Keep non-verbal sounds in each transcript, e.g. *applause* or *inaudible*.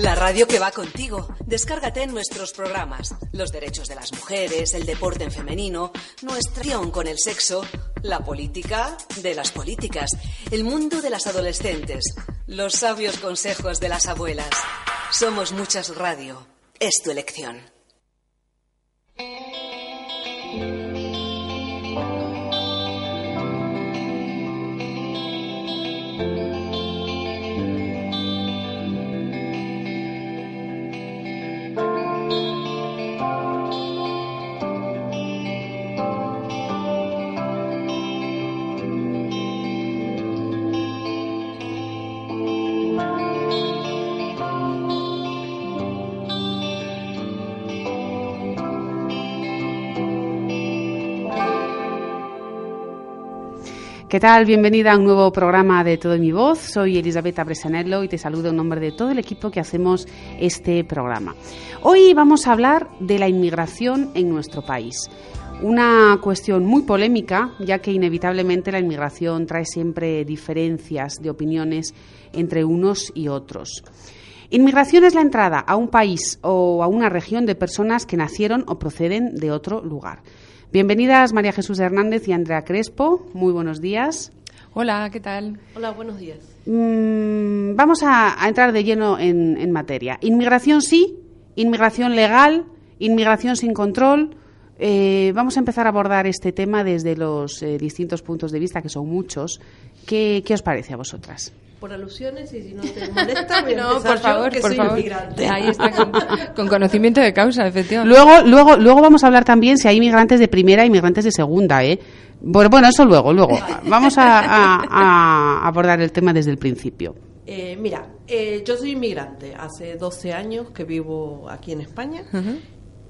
La radio que va contigo. Descárgate en nuestros programas. Los derechos de las mujeres, el deporte en femenino, nuestra acción con el sexo, la política de las políticas, el mundo de las adolescentes, los sabios consejos de las abuelas. Somos muchas radio. Es tu elección. ¿Qué tal? Bienvenida a un nuevo programa de Todo en mi voz. Soy Elisabetta Bresanello y te saludo en nombre de todo el equipo que hacemos este programa. Hoy vamos a hablar de la inmigración en nuestro país. Una cuestión muy polémica, ya que inevitablemente la inmigración trae siempre diferencias de opiniones entre unos y otros. Inmigración es la entrada a un país o a una región de personas que nacieron o proceden de otro lugar. Bienvenidas María Jesús Hernández y Andrea Crespo. Muy buenos días. Hola, ¿qué tal? Hola, buenos días. Mm, vamos a, entrar de lleno en, materia. Inmigración sí, inmigración legal, inmigración sin control. Eh, vamos a empezar a abordar este tema desde los eh, distintos puntos de vista, que son muchos. ¿Qué, ¿Qué os parece a vosotras? Por alusiones y si no te molesta voy a *laughs* no, por favor, que por soy favor. inmigrante. Ahí está, *laughs* con, conocimiento de causa, efectivamente. Luego, luego, luego vamos a hablar también si hay inmigrantes de primera e inmigrantes de segunda, ¿eh? Bueno, bueno eso luego, luego. Vamos a, abordar el tema desde el principio. Eh, mira, eh, yo soy inmigrante. Hace 12 años que vivo aquí en España.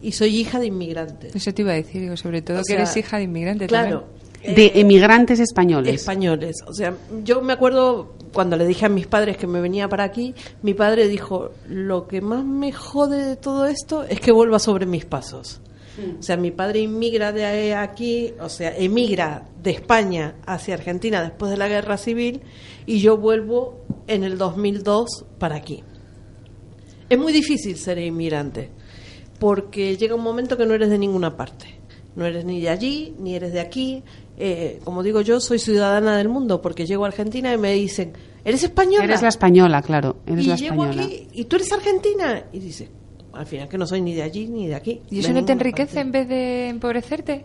Y soy hija de inmigrantes. Eso te iba a decir, digo, sobre todo que eres hija de inmigrantes. Claro, de eh, emigrantes españoles. Españoles. O sea, yo me acuerdo cuando le dije a mis padres que me venía para aquí, mi padre dijo, lo que más me jode de todo esto es que vuelva sobre mis pasos. O sea, mi padre inmigra de aquí, o sea, emigra de España hacia Argentina después de la guerra civil y yo vuelvo en el 2002 para aquí. Es muy difícil ser inmigrante porque llega un momento que no eres de ninguna parte. No eres ni de allí, ni eres de aquí, eh, como digo yo, soy ciudadana del mundo porque llego a Argentina y me dicen, ¿eres española? Eres la española, claro. Eres y la llego aquí y tú eres argentina. Y dice, al final que no soy ni de allí ni de aquí. ¿Y eso no te enriquece en vez de empobrecerte?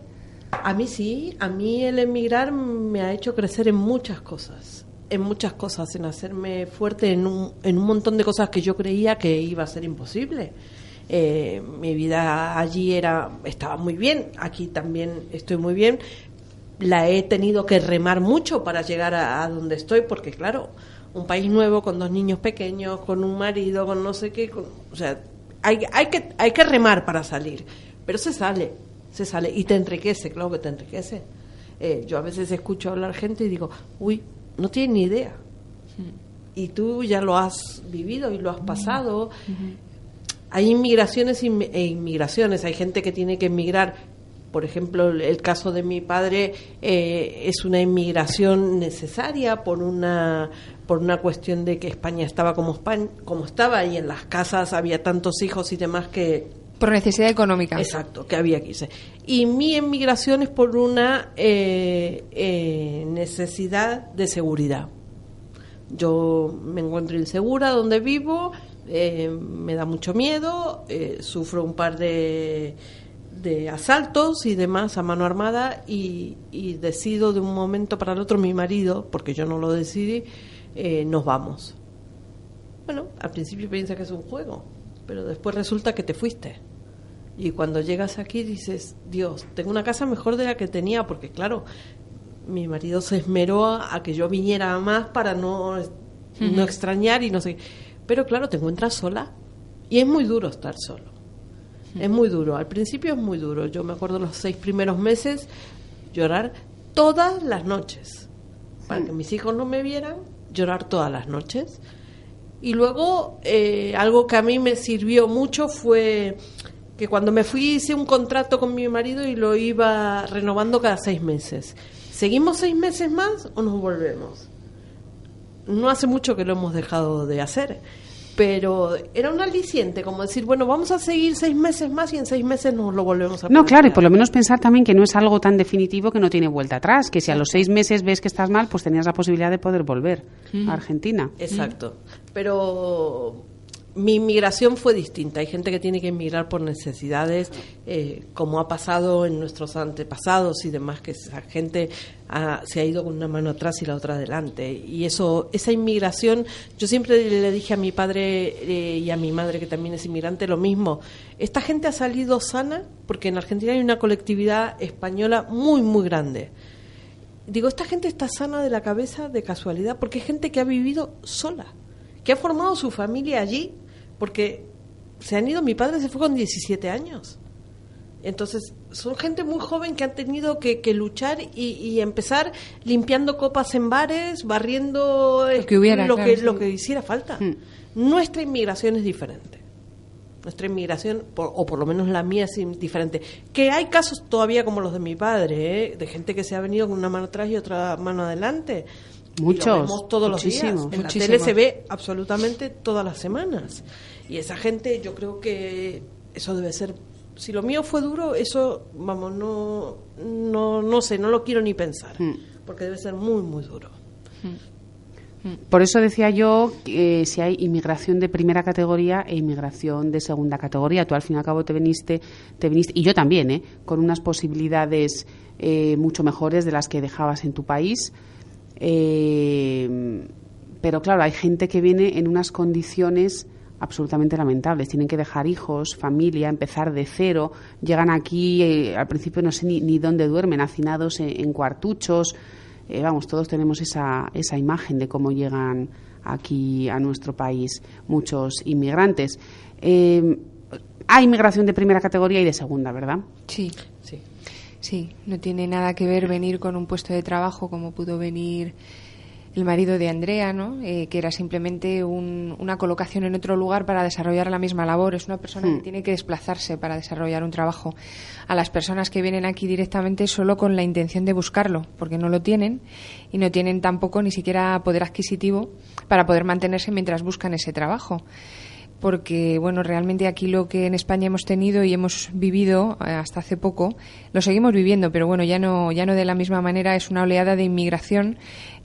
A mí sí, a mí el emigrar me ha hecho crecer en muchas cosas, en muchas cosas, en hacerme fuerte en un, en un montón de cosas que yo creía que iba a ser imposible. Eh, mi vida allí era estaba muy bien, aquí también estoy muy bien, la he tenido que remar mucho para llegar a, donde estoy, porque claro, un país nuevo con dos niños pequeños, con un marido, con no sé qué, o sea, hay, hay, que, hay que remar para salir, pero se sale, se sale y te enriquece, claro que te enriquece. Eh, yo a veces escucho hablar gente y digo, uy, no tiene ni idea. Y tú ya lo has vivido y lo has pasado. Hay inmigraciones e inmigraciones. Hay gente que tiene que emigrar por ejemplo, el caso de mi padre eh, es una inmigración necesaria por una por una cuestión de que España estaba como España, como estaba y en las casas había tantos hijos y demás que por necesidad económica. Exacto, que había que irse. Y mi inmigración es por una eh, eh, necesidad de seguridad. Yo me encuentro insegura donde vivo, me da mucho miedo, sufro un par de de asaltos y demás a mano armada y, decido de un momento para el otro mi marido, porque yo no lo decidí, eh, nos vamos. Bueno, al principio piensa que es un juego, pero después resulta que te fuiste. Y cuando llegas aquí dices, Dios, tengo una casa mejor de la que tenía, porque claro, mi marido se esmeró a, que yo viniera más para no, no extrañar y no sé. Pero claro, te encuentras sola y es muy duro estar solo. Es muy duro. Al principio es muy duro. Yo me acuerdo los seis primeros meses llorar todas las noches. Para que mis hijos no me vieran, llorar todas las noches. Y luego, eh, algo que a mí me sirvió mucho fue que cuando me fui hice un contrato con mi marido y lo iba renovando cada seis meses. ¿Seguimos seis meses más o nos volvemos? No hace mucho que lo hemos dejado de hacer pero era un aliciente, como decir, bueno, vamos a seguir seis meses más y en seis meses nos lo volvemos a No, claro, y por lo menos pensar también que no es algo tan definitivo que no tiene vuelta atrás, que si a los seis meses ves que estás mal, pues tenías la posibilidad de poder volver a Argentina. Exacto. Pero mi inmigración fue distinta. Hay gente que tiene que emigrar por necesidades, eh, como ha pasado en nuestros antepasados y demás, que esa gente ha- se ha ido con una mano atrás y la otra adelante. Y eso, esa inmigración, yo siempre le dije a mi padre eh, y a mi madre, que también es inmigrante, lo mismo. Esta gente ha salido sana porque en Argentina hay una colectividad española muy, muy grande. Digo, esta gente está sana de la cabeza de casualidad porque es gente que ha vivido sola, que ha formado su familia allí, porque se han ido, mi padre se fue con 17 años. Entonces, son gente muy joven que han tenido que, que luchar y, y empezar limpiando copas en bares, barriendo eh, que hubiera, lo, claro, que, sí. lo que hiciera falta. Nuestra inmigración es diferente. Nuestra inmigración, por- o por lo menos la mía, es diferente. Que hay casos todavía como los de mi padre, ¿eh? de gente que se ha venido con una mano atrás y otra mano adelante. Y lo Muchos, vemos todos los días. muchísimos. En la Muchísimos. tele se ve absolutamente todas las semanas. Y esa gente, yo creo que eso debe ser. Si lo mío fue duro, eso, vamos, no, no, no sé, no lo quiero ni pensar. Mm. Porque debe ser muy, muy duro. Por eso decía yo que si hay inmigración de primera categoría e inmigración de segunda categoría. Tú al fin y al cabo te viniste, te viniste y yo también, ¿eh? con unas posibilidades eh, mucho mejores de las que dejabas en tu país. Eh, pero claro, hay gente que viene en unas condiciones absolutamente lamentables. Tienen que dejar hijos, familia, empezar de cero. Llegan aquí, eh, al principio no sé ni, ni dónde duermen, hacinados en, en cuartuchos. Eh, vamos, todos tenemos esa, esa imagen de cómo llegan aquí a nuestro país muchos inmigrantes. Eh, hay inmigración de primera categoría y de segunda, ¿verdad? Sí, Sí. Sí. No tiene nada que ver venir con un puesto de trabajo como pudo venir el marido de Andrea, ¿no? Eh, que era simplemente un- una colocación en otro lugar para desarrollar la misma labor. Es una persona que tiene que desplazarse para desarrollar un trabajo. A las personas que vienen aquí directamente solo con la intención de buscarlo, porque no lo tienen y no tienen tampoco ni siquiera poder adquisitivo para poder mantenerse mientras buscan ese trabajo porque bueno realmente aquí lo que en España hemos tenido y hemos vivido eh, hasta hace poco lo seguimos viviendo pero bueno ya no ya no de la misma manera es una oleada de inmigración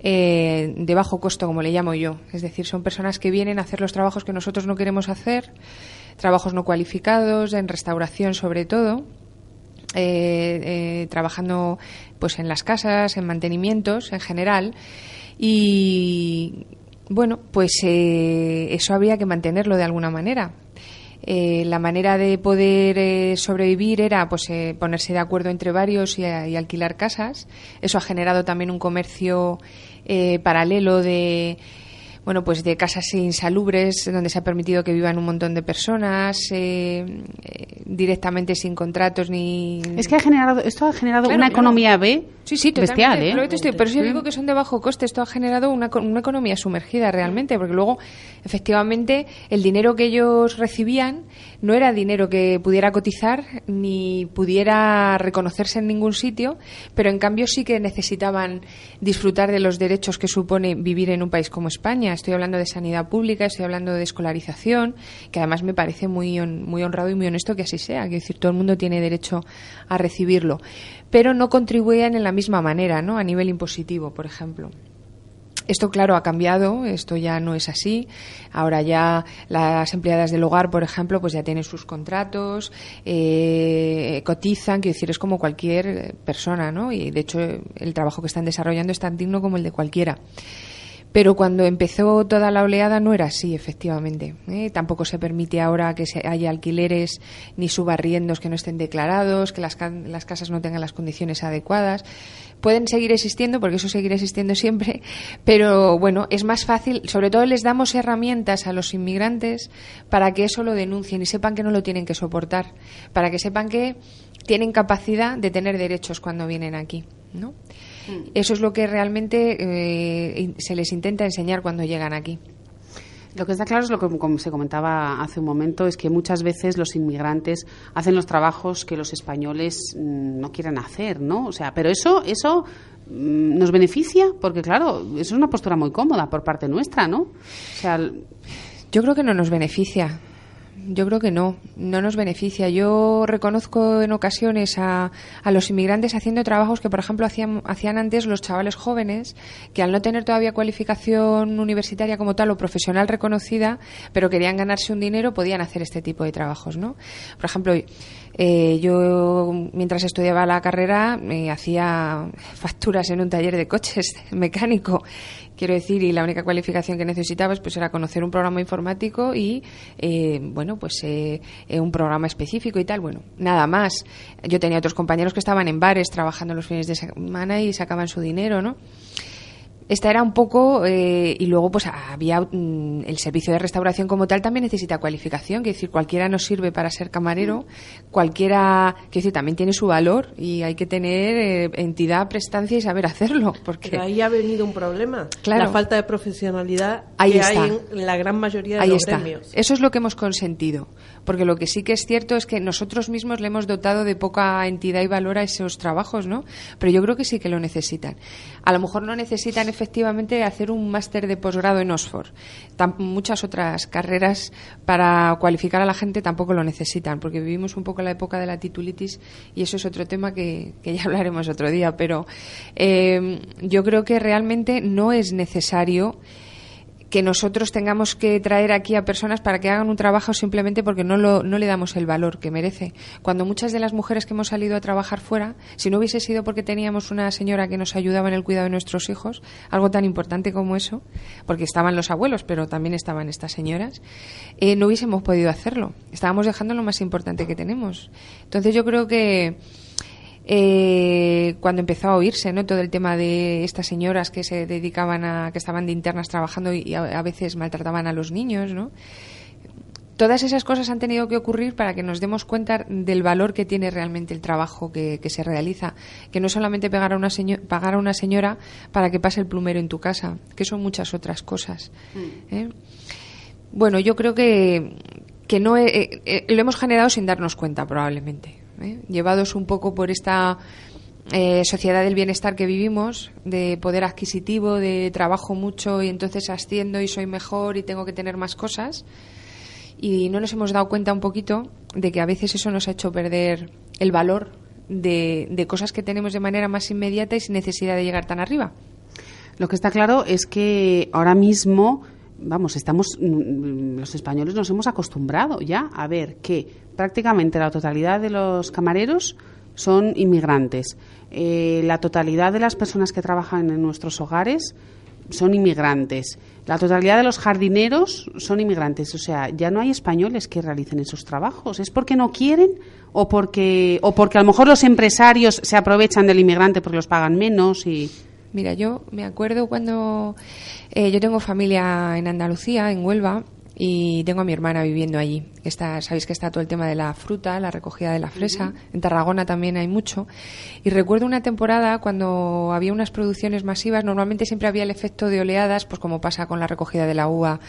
eh, de bajo costo como le llamo yo. Es decir son personas que vienen a hacer los trabajos que nosotros no queremos hacer trabajos no cualificados en restauración sobre todo eh, eh, trabajando pues en las casas, en mantenimientos en general y bueno, pues eh, eso habría que mantenerlo de alguna manera. Eh, la manera de poder eh, sobrevivir era pues eh, ponerse de acuerdo entre varios y, y alquilar casas. Eso ha generado también un comercio eh, paralelo de bueno, pues de casas insalubres donde se ha permitido que vivan un montón de personas eh, eh, directamente sin contratos ni Es que ha generado, esto ha generado Claro, una claro. economía B Sí, sí, totalmente. bestial, ¿eh? Pero, esto estoy- pero yo digo que son de bajo coste. Esto ha generado una, una economía sumergida realmente, porque luego, efectivamente, el dinero que ellos recibían no era dinero que pudiera cotizar ni pudiera reconocerse en ningún sitio, pero en cambio sí que necesitaban disfrutar de los derechos que supone vivir en un país como España. Estoy hablando de sanidad pública, estoy hablando de escolarización, que además me parece muy, hon- muy honrado y muy honesto que así sea. Quiero decir, todo el mundo tiene derecho a recibirlo, pero no contribuían en la misma manera, ¿no? A nivel impositivo, por ejemplo. Esto, claro, ha cambiado, esto ya no es así. Ahora ya las empleadas del hogar, por ejemplo, pues ya tienen sus contratos, eh, cotizan, quiero decir, es como cualquier persona, ¿no? Y de hecho el trabajo que están desarrollando es tan digno como el de cualquiera. Pero cuando empezó toda la oleada no era así, efectivamente. ¿eh? Tampoco se permite ahora que se haya alquileres ni subarriendos que no estén declarados, que las, las casas no tengan las condiciones adecuadas. Pueden seguir existiendo, porque eso seguirá existiendo siempre, *laughs* pero bueno, es más fácil, sobre todo les damos herramientas a los inmigrantes para que eso lo denuncien y sepan que no lo tienen que soportar, para que sepan que tienen capacidad de tener derechos cuando vienen aquí, ¿no? Eso es lo que realmente eh, se les intenta enseñar cuando llegan aquí. Lo que está claro es lo que como se comentaba hace un momento, es que muchas veces los inmigrantes hacen los trabajos que los españoles mm, no quieren hacer, ¿no? O sea, pero eso, eso mm, nos beneficia, porque claro, eso es una postura muy cómoda por parte nuestra, ¿no? O sea, Yo creo que no nos beneficia. Yo creo que no, no nos beneficia. Yo reconozco en ocasiones a, a los inmigrantes haciendo trabajos que, por ejemplo, hacían, hacían antes los chavales jóvenes, que al no tener todavía cualificación universitaria como tal o profesional reconocida, pero querían ganarse un dinero, podían hacer este tipo de trabajos, ¿no? Por ejemplo, eh, yo, mientras estudiaba la carrera, me hacía facturas en un taller de coches *laughs* mecánico quiero decir, y la única cualificación que necesitabas pues era conocer un programa informático y, eh, bueno, pues eh, eh, un programa específico y tal. Bueno, nada más. Yo tenía otros compañeros que estaban en bares trabajando los fines de semana y sacaban su dinero, ¿no? Esta era un poco, eh, y luego pues había mm, el servicio de restauración como tal también necesita cualificación, que decir, cualquiera nos sirve para ser camarero, cualquiera, que decir, también tiene su valor y hay que tener eh, entidad, prestancia y saber hacerlo. *laughs* Porque Pero ahí ha venido un problema, Claro. la falta de profesionalidad Ahí que está. hay en la gran mayoría de Ahí los está. gremios. Eso es lo que hemos consentido. Porque lo que sí que es cierto es que nosotros mismos le hemos dotado de poca entidad y valor a esos trabajos, ¿no? Pero yo creo que sí que lo necesitan. A lo mejor no necesitan efectivamente hacer un máster de posgrado en Oxford. Muchas otras carreras para cualificar a la gente tampoco lo necesitan, porque vivimos un poco la época de la titulitis y eso es otro tema que, que ya hablaremos otro día. Pero eh, yo creo que realmente no es necesario que nosotros tengamos que traer aquí a personas para que hagan un trabajo simplemente porque no, lo, no le damos el valor que merece. Cuando muchas de las mujeres que hemos salido a trabajar fuera, si no hubiese sido porque teníamos una señora que nos ayudaba en el cuidado de nuestros hijos, algo tan importante como eso, porque estaban los abuelos, pero también estaban estas señoras, eh, no hubiésemos podido hacerlo. Estábamos dejando lo más importante que tenemos. Entonces yo creo que eh, cuando empezó a oírse ¿no? todo el tema de estas señoras que se dedicaban a que estaban de internas trabajando y a, a veces maltrataban a los niños no todas esas cosas han tenido que ocurrir para que nos demos cuenta del valor que tiene realmente el trabajo que, que se realiza que no es solamente a una pagar a una señora para que pase el plumero en tu casa que son muchas otras cosas ¿eh? bueno yo creo que que no eh, eh, lo hemos generado sin darnos cuenta probablemente ¿eh? llevados un poco por esta eh, sociedad del bienestar que vivimos, de poder adquisitivo, de trabajo mucho y entonces asciendo y soy mejor y tengo que tener más cosas. Y no nos hemos dado cuenta un poquito de que a veces eso nos ha hecho perder el valor de, cosas que tenemos de manera más inmediata y sin necesidad de llegar tan arriba. Lo que está claro es que ahora mismo, vamos, estamos, mm, los españoles nos hemos acostumbrado ya a ver que prácticamente la totalidad de los camareros son inmigrantes. Eh, la totalidad de las personas que trabajan en nuestros hogares son inmigrantes. La totalidad de los jardineros son inmigrantes. O sea, ya no hay españoles que realicen esos trabajos. ¿Es porque no quieren o porque, o porque a lo mejor los empresarios se aprovechan del inmigrante porque los pagan menos y... Mira, yo me acuerdo cuando eh, yo tengo familia en Andalucía, en Huelva, y tengo a mi hermana viviendo allí. Está, sabéis que está todo el tema de la fruta, la recogida de la fresa. En Tarragona también hay mucho. Y recuerdo una temporada cuando había unas producciones masivas. Normalmente siempre había el efecto de oleadas, pues como pasa con la recogida de la uva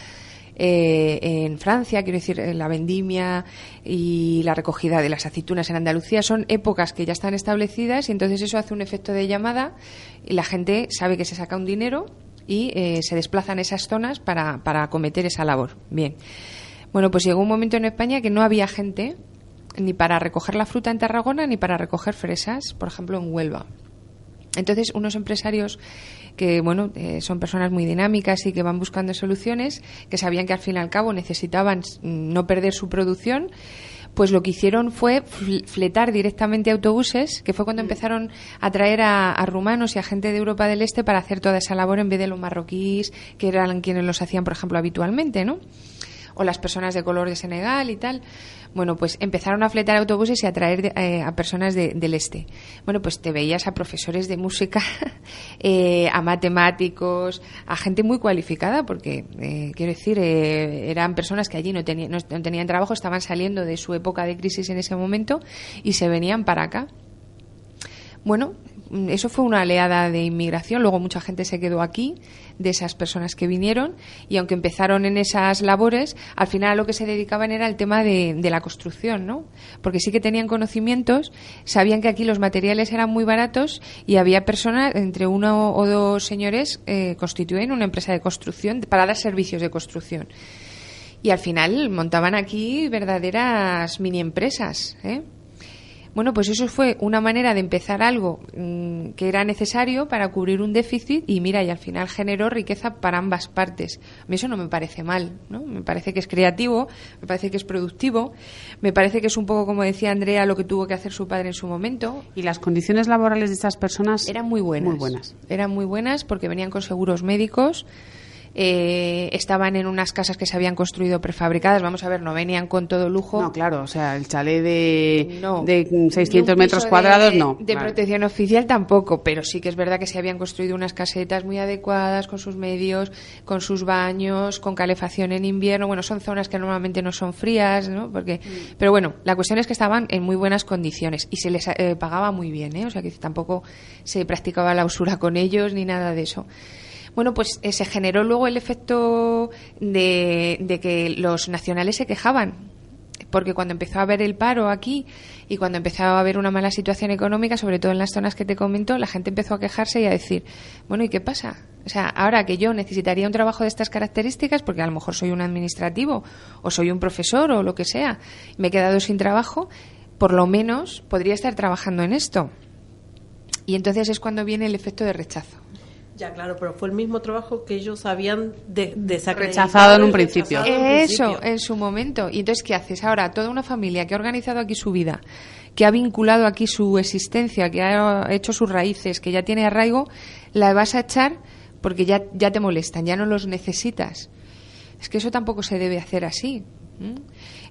eh, en Francia, quiero decir, la vendimia y la recogida de las aceitunas en Andalucía son épocas que ya están establecidas y entonces eso hace un efecto de llamada y la gente sabe que se saca un dinero y eh, se desplazan esas zonas para, para acometer esa labor. Bien. Bueno, pues llegó un momento en España que no había gente ni para recoger la fruta en Tarragona ni para recoger fresas, por ejemplo, en Huelva. Entonces, unos empresarios que, bueno, eh, son personas muy dinámicas y que van buscando soluciones, que sabían que al fin y al cabo necesitaban no perder su producción, pues lo que hicieron fue fl- fletar directamente autobuses, que fue cuando empezaron a traer a, a rumanos y a gente de Europa del Este para hacer toda esa labor en vez de los marroquíes, que eran quienes los hacían, por ejemplo, habitualmente, ¿no? o las personas de color de Senegal y tal. Bueno, pues empezaron a fletar autobuses y a traer eh, a personas de- del este. Bueno, pues te veías a profesores de música, *laughs* eh, a matemáticos, a gente muy cualificada, porque, eh, quiero decir, eh, eran personas que allí no, tenían no, no tenían trabajo, estaban saliendo de su época de crisis en ese momento y se venían para acá. Bueno, eso fue una oleada de inmigración. Luego mucha gente se quedó aquí, de esas personas que vinieron, y aunque empezaron en esas labores, al final a lo que se dedicaban era el tema de, de la construcción, ¿no? Porque sí que tenían conocimientos, sabían que aquí los materiales eran muy baratos y había personas, entre uno o dos señores, eh, constituyen una empresa de construcción para dar servicios de construcción. y al final montaban aquí verdaderas mini empresas. ¿eh? Bueno, pues eso fue una manera de empezar algo mm, que era necesario para cubrir un déficit y mira, y al final generó riqueza para ambas partes. A mí eso no me parece mal, ¿no? Me parece que es creativo, me parece que es productivo, me parece que es un poco como decía Andrea lo que tuvo que hacer su padre en su momento. Y las condiciones laborales de estas personas eran muy buenas. Muy buenas. Eran muy buenas porque venían con seguros médicos eh, estaban en unas casas que se habían construido prefabricadas. Vamos a ver, no venían con todo lujo. No, claro, o sea, el chalet de, de 600 metros cuadrados, no. De protección oficial tampoco, pero sí que es verdad que se habían construido unas casetas muy adecuadas, con sus medios, con sus baños, con calefacción en invierno. Bueno, son zonas que normalmente no son frías, ¿no? Porque, mm. Pero bueno, la cuestión es que estaban en muy buenas condiciones y se les eh, pagaba muy bien, ¿eh? O sea, que tampoco se practicaba la usura con ellos ni nada de eso. Bueno, pues eh, se generó luego el efecto de, que los nacionales se quejaban porque cuando empezó a haber el paro aquí y cuando empezó a haber una mala situación económica, sobre todo en las zonas que te comento, la gente empezó a quejarse y a decir, bueno, ¿y qué pasa? O sea, ahora que yo necesitaría un trabajo de estas características, porque a lo mejor soy un administrativo o soy un profesor o lo que sea, me he quedado sin trabajo, por lo menos podría estar trabajando en esto. Y entonces es cuando viene el efecto de rechazo. Ya, claro, pero fue el mismo trabajo que ellos habían de, rechazado en un principio. Eso, en su momento. Y entonces, ¿qué haces? Ahora, toda una familia que ha organizado aquí su vida, que ha vinculado aquí su existencia, que ha hecho sus raíces, que ya tiene arraigo, la vas a echar porque ya, ya te molestan, ya no los necesitas. Es que eso tampoco se debe hacer así.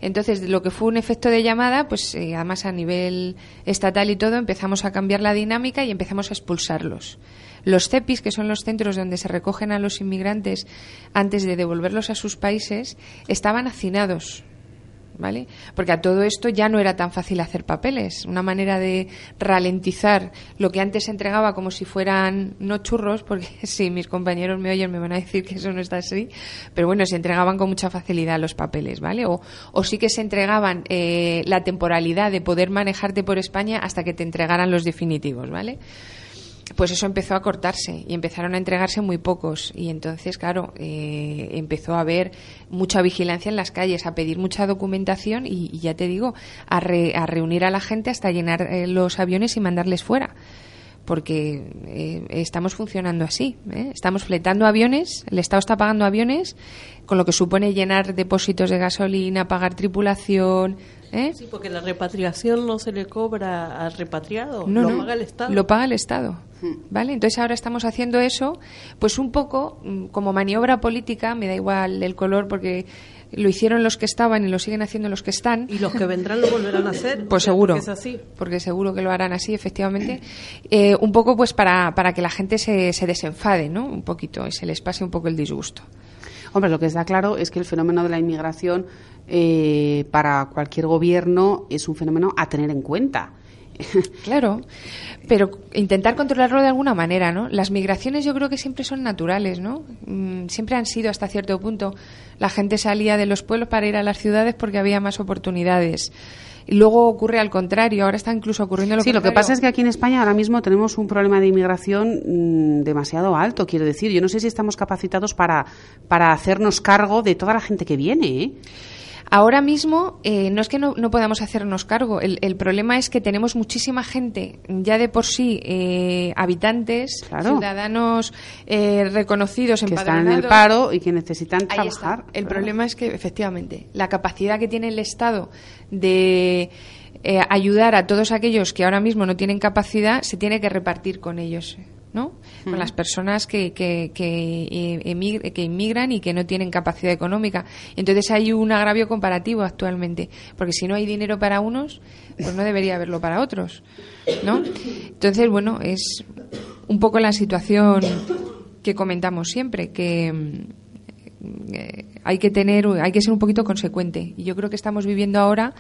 Entonces, lo que fue un efecto de llamada, pues eh, además a nivel estatal y todo, empezamos a cambiar la dinámica y empezamos a expulsarlos. Los CEPIs, que son los centros donde se recogen a los inmigrantes antes de devolverlos a sus países, estaban hacinados. ¿Vale? Porque a todo esto ya no era tan fácil hacer papeles. Una manera de ralentizar lo que antes se entregaba como si fueran no churros, porque *laughs* si mis compañeros me oyen me van a decir que eso no está así, pero bueno, se entregaban con mucha facilidad los papeles, ¿vale? O, o sí que se entregaban eh, la temporalidad de poder manejarte por España hasta que te entregaran los definitivos, ¿vale? Pues eso empezó a cortarse y empezaron a entregarse muy pocos. Y entonces, claro, eh, empezó a haber mucha vigilancia en las calles, a pedir mucha documentación y, ya te digo, a, a, reunir a la gente hasta llenar eh, los aviones y mandarles fuera. Porque eh, estamos funcionando así. Estamos fletando aviones, el Estado está pagando aviones, con lo que supone llenar depósitos de gasolina, pagar tripulación, ¿Eh? Sí, porque la repatriación no se le cobra al repatriado, lo paga el Estado. Lo paga el Estado. Hmm. ¿Vale? Entonces ahora estamos haciendo eso, pues un poco mm, como maniobra política, me da igual el color porque lo hicieron los que estaban y lo siguen haciendo los que están. Y los que vendrán lo volverán a hacer. Pues seguro. Porque es así. Porque seguro que lo harán así, efectivamente. Eh, un poco pues para, para que la gente se, se desenfade, ¿no? Un poquito y se les pase un poco el disgusto. Hombre, lo que está claro es que el fenómeno de la inmigración eh, para cualquier gobierno es un fenómeno a tener en cuenta. *laughs* Claro, pero intentar controlarlo de alguna manera, ¿no? Las migraciones yo creo que siempre son naturales, ¿no? Mm, siempre han sido hasta cierto punto. La gente salía de los pueblos para ir a las ciudades porque había más oportunidades. Y luego ocurre al contrario, ahora está incluso ocurriendo lo Sí, lo que pasa es que aquí en España ahora mismo tenemos un problema de inmigración mm, demasiado alto, quiero decir. Yo no sé si estamos capacitados para, para hacernos cargo de toda la gente que viene, ¿eh? Ahora mismo eh, no es que no, podamos hacernos cargo, el, problema es que tenemos muchísima gente ya de por sí, eh, habitantes, ciudadanos eh, reconocidos, que están en el paro y que necesitan trabajar. El problema es que efectivamente la capacidad que tiene el Estado de ayudar a todos aquellos que ahora mismo no tienen capacidad se tiene que repartir con ellos. ¿No? Con las personas que, que, que, que, inmigran y que no tienen capacidad económica. Entonces hay un agravio comparativo actualmente, porque si no hay dinero para unos, pues no debería haberlo para otros, ¿no? Entonces, bueno, es un poco la situación que comentamos siempre, que mm, eh, hay que tener, hay que ser un poquito consecuente. Y yo creo que estamos viviendo ahora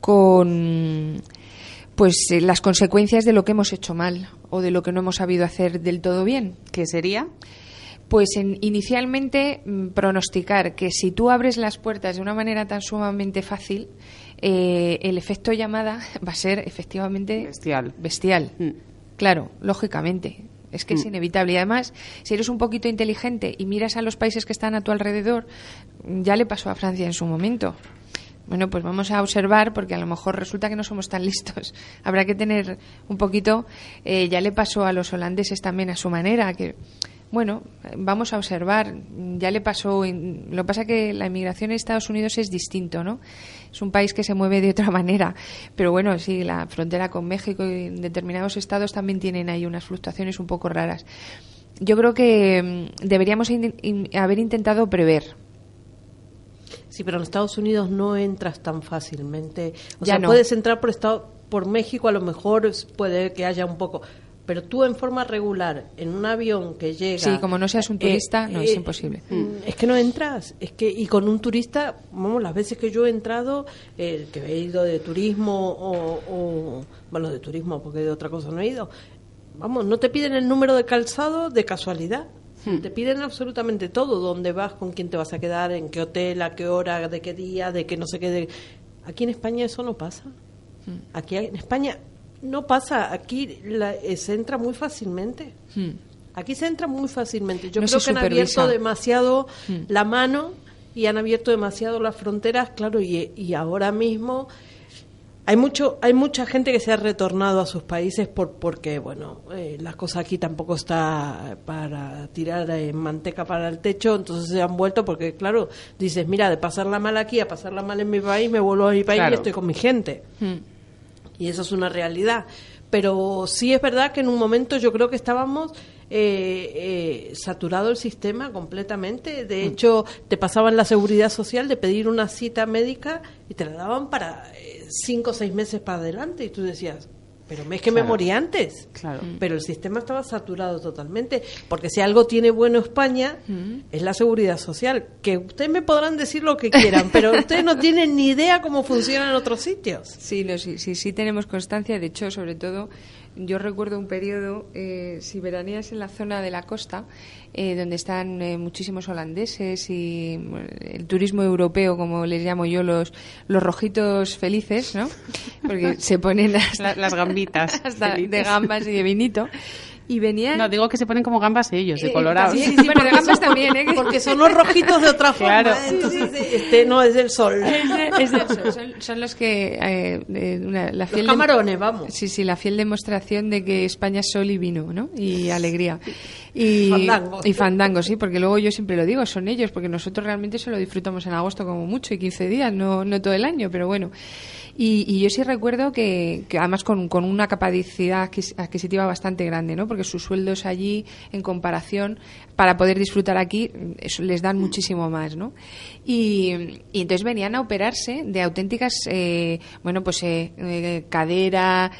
con pues eh, las consecuencias de lo que hemos hecho mal o de lo que no hemos sabido hacer del todo bien. ¿Qué sería? Pues inicialmente mm, pronosticar que si tú abres las puertas de una manera tan sumamente fácil, eh, el efecto llamada *laughs* va a ser efectivamente bestial. Bestial. Mm. Claro, lógicamente. Es que es mm. inevitable. Y además, si eres un poquito inteligente y miras a los países que están a tu alrededor, ya le pasó a Francia en su momento. Bueno, pues vamos a observar porque a lo mejor resulta que no somos tan listos. *laughs* Habrá que tener un poquito. Eh, ya le pasó a los holandeses también a su manera que bueno, vamos a observar. Ya le pasó. Lo que pasa que la inmigración en Estados Unidos es distinto, ¿no? Es un país que se mueve de otra *laughs* manera. Pero bueno, sí, la frontera con México y determinados estados también tienen ahí unas fluctuaciones un poco raras. Yo creo que mm, deberíamos haber intentado prever. Sí, pero en Estados Unidos no entras tan fácilmente. O ya sea, puedes entrar por estado, por México, a lo mejor puede que haya un poco pero tú en forma regular en un avión que llega sí como no seas un eh, turista no es eh, imposible. mm, es que no entras es que y con un turista vamos las veces que yo he entrado eh, que he ido de turismo o, bueno de turismo porque de otra cosa no he ido vamos no te piden el número de calzado de casualidad hmm. Te piden absolutamente todo, dónde vas, con quién te vas a quedar, en qué hotel, a qué hora, de qué día, de qué no sé qué. Aquí en España eso no pasa. Hmm. Aquí en España no pasa, aquí la, eh, se entra muy fácilmente. Hmm. Aquí se entra muy fácilmente. Yo creo que han abierto demasiado la mano y han abierto demasiado las fronteras, claro, y, ahora mismo hay mucho hay mucha gente que se ha retornado a sus países por porque bueno eh, la cosa aquí tampoco está para tirar eh, manteca para el techo entonces se han vuelto porque claro dices mira de pasarla mal aquí a pasarla mal en mi país me vuelvo a mi país y estoy con mi gente hmm. Y eso es una realidad. Pero sí es verdad que en un momento yo creo que estábamos eh, eh, saturado el sistema completamente. De mm. hecho, te pasaban la seguridad social de pedir una cita médica y te la daban para eh, cinco o seis meses para adelante. Y tú decías, pero es que me morí antes. Claro. Mm. Pero el sistema estaba saturado totalmente. Porque si algo tiene bueno España, mm. es la seguridad social. Que ustedes me podrán decir lo que quieran, pero ustedes no tienen ni idea cómo funciona en otros sitios. Sí, sí, sí, sí tenemos constancia. De hecho, sobre todo, yo recuerdo un periodo, eh, si veraneas en la zona de la costa, eh, donde están eh, muchísimos holandeses y el turismo europeo, como les llamo yo, los, los rojitos felices, ¿no? Porque se ponen *laughs* las, gambitas de gambas y de vinito y venían... No, digo que se ponen como gambas ellos, de colorados. Sí, gambas también, ¿eh? Porque son *laughs* los rojitos de otra forma. Claro. Entonces, este no es del sol. Es, del *laughs* sol. Son, los que... Eh, una, la fiel los camarones, vamos. Sí, sí, la fiel demostración de que España es sol y vino, ¿no? Y alegría. Y fandango. Y fandango, sí, porque luego yo siempre lo digo, son ellos, porque nosotros realmente solo disfrutamos en agosto como mucho y 15 días, no, no todo el año, pero bueno. Y, yo sí recuerdo que, además con, con, una capacidad adquisitiva bastante grande, ¿no? Porque sus sueldos allí, en comparación, para poder disfrutar aquí, les dan muchísimo más, ¿no? Y, entonces venían a operarse de auténticas, eh, bueno, pues eh, eh, cadera,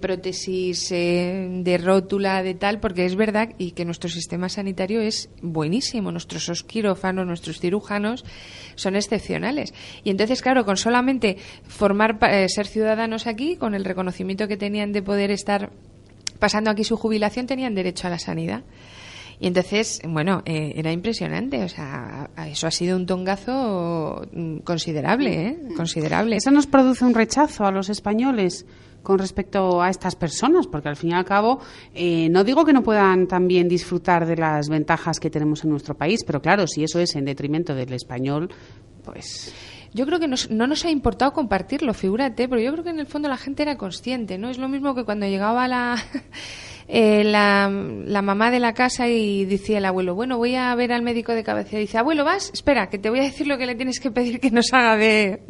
prótesis de rótula, de tal, porque es verdad y que nuestro sistema sanitario es buenísimo, nuestros quirófanos, nuestros cirujanos son excepcionales. Y entonces, claro, con solamente formar eh, ser ciudadanos aquí, con el reconocimiento que tenían de poder estar pasando aquí su jubilación, tenían derecho a la sanidad. Y entonces, bueno, eh, era impresionante. O sea, eso ha sido un tongazo mm, considerable, ¿eh? Considerable. ¿Eso nos produce un rechazo a los españoles con respecto a estas personas? Porque al fin y al cabo, eh, no digo que no puedan también disfrutar de las ventajas que tenemos en nuestro país, pero claro, si eso es en detrimento del español, pues yo creo que no nos ha importado compartirlo, figúrate, pero yo creo que en el fondo la gente era consciente, ¿no? Es lo mismo que cuando llegaba la, *laughs* eh, la, mamá de la casa y decía el abuelo, bueno, voy a ver al médico de cabecera. Y dice, abuelo, vas, espera, que te voy a decir lo que le tienes que pedir que nos haga de...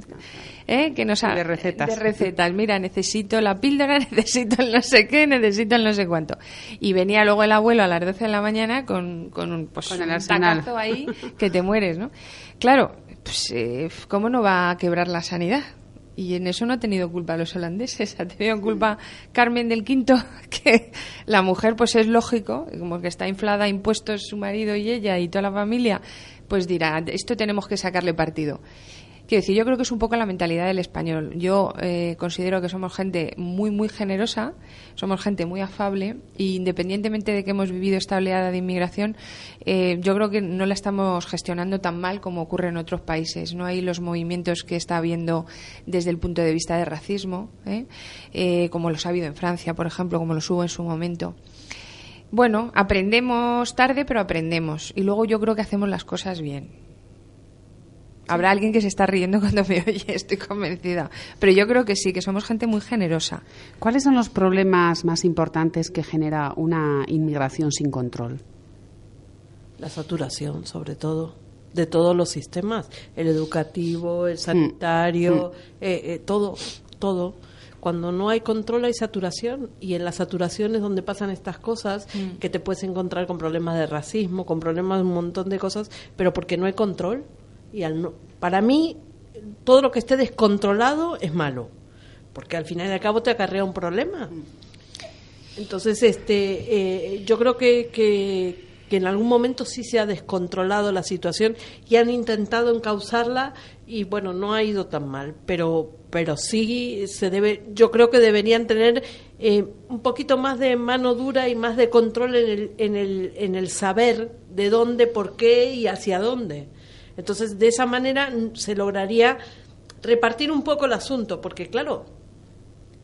¿eh? que nos haga, de recetas. De recetas. Mira, necesito la píldora, *laughs* necesito el no sé qué, necesito el no sé cuánto. Y venía luego el abuelo a las 12 de la mañana con, con un, pues, con el arsenal. ahí que te mueres, ¿no? Claro, pues, eh, ¿cómo no va a quebrar la sanidad? Y en eso no ha tenido culpa los holandeses, *laughs* ha tenido culpa Carmen del Quinto, *laughs* que la mujer, pues es lógico, como que está inflada a impuestos su marido y ella y toda la familia, pues dirá, esto tenemos que sacarle partido. Quiero decir, yo creo que es un poco la mentalidad del español. Yo eh, considero que somos gente muy, muy generosa, somos gente muy afable e independientemente de que hemos vivido esta oleada de inmigración, eh, yo creo que no la estamos gestionando tan mal como ocurre en otros países. No hay los movimientos que está habiendo desde el punto de vista de racismo, ¿eh? como los ha habido en Francia, por ejemplo, como los hubo en su momento. Bueno, aprendemos tarde, pero aprendemos. Y luego yo creo que hacemos las cosas bien. Habrá alguien que se está riendo cuando me oye, *laughs* estoy convencida. Pero yo creo que sí, que somos gente muy generosa. ¿Cuáles son los problemas más importantes que genera una inmigración sin control? La saturación, sobre todo, de todos los sistemas, el educativo, el sanitario, eh, eh, todo, todo. Cuando no hay control hay saturación y en la saturación es donde pasan estas cosas que te puedes encontrar con problemas de racismo, con problemas de un montón de cosas, pero porque no hay control. Y al no, para mí todo lo que esté descontrolado es malo, porque al final y al cabo te acarrea un problema. Entonces, este, eh, yo creo que, que, en algún momento sí se ha descontrolado la situación y han intentado encauzarla y bueno, no ha ido tan mal, pero pero sí se debe, yo creo que deberían tener eh, un poquito más de mano dura y más de control en el, en el, en el saber de dónde, por qué y hacia dónde. Entonces, de esa manera se lograría repartir un poco el asunto, porque claro,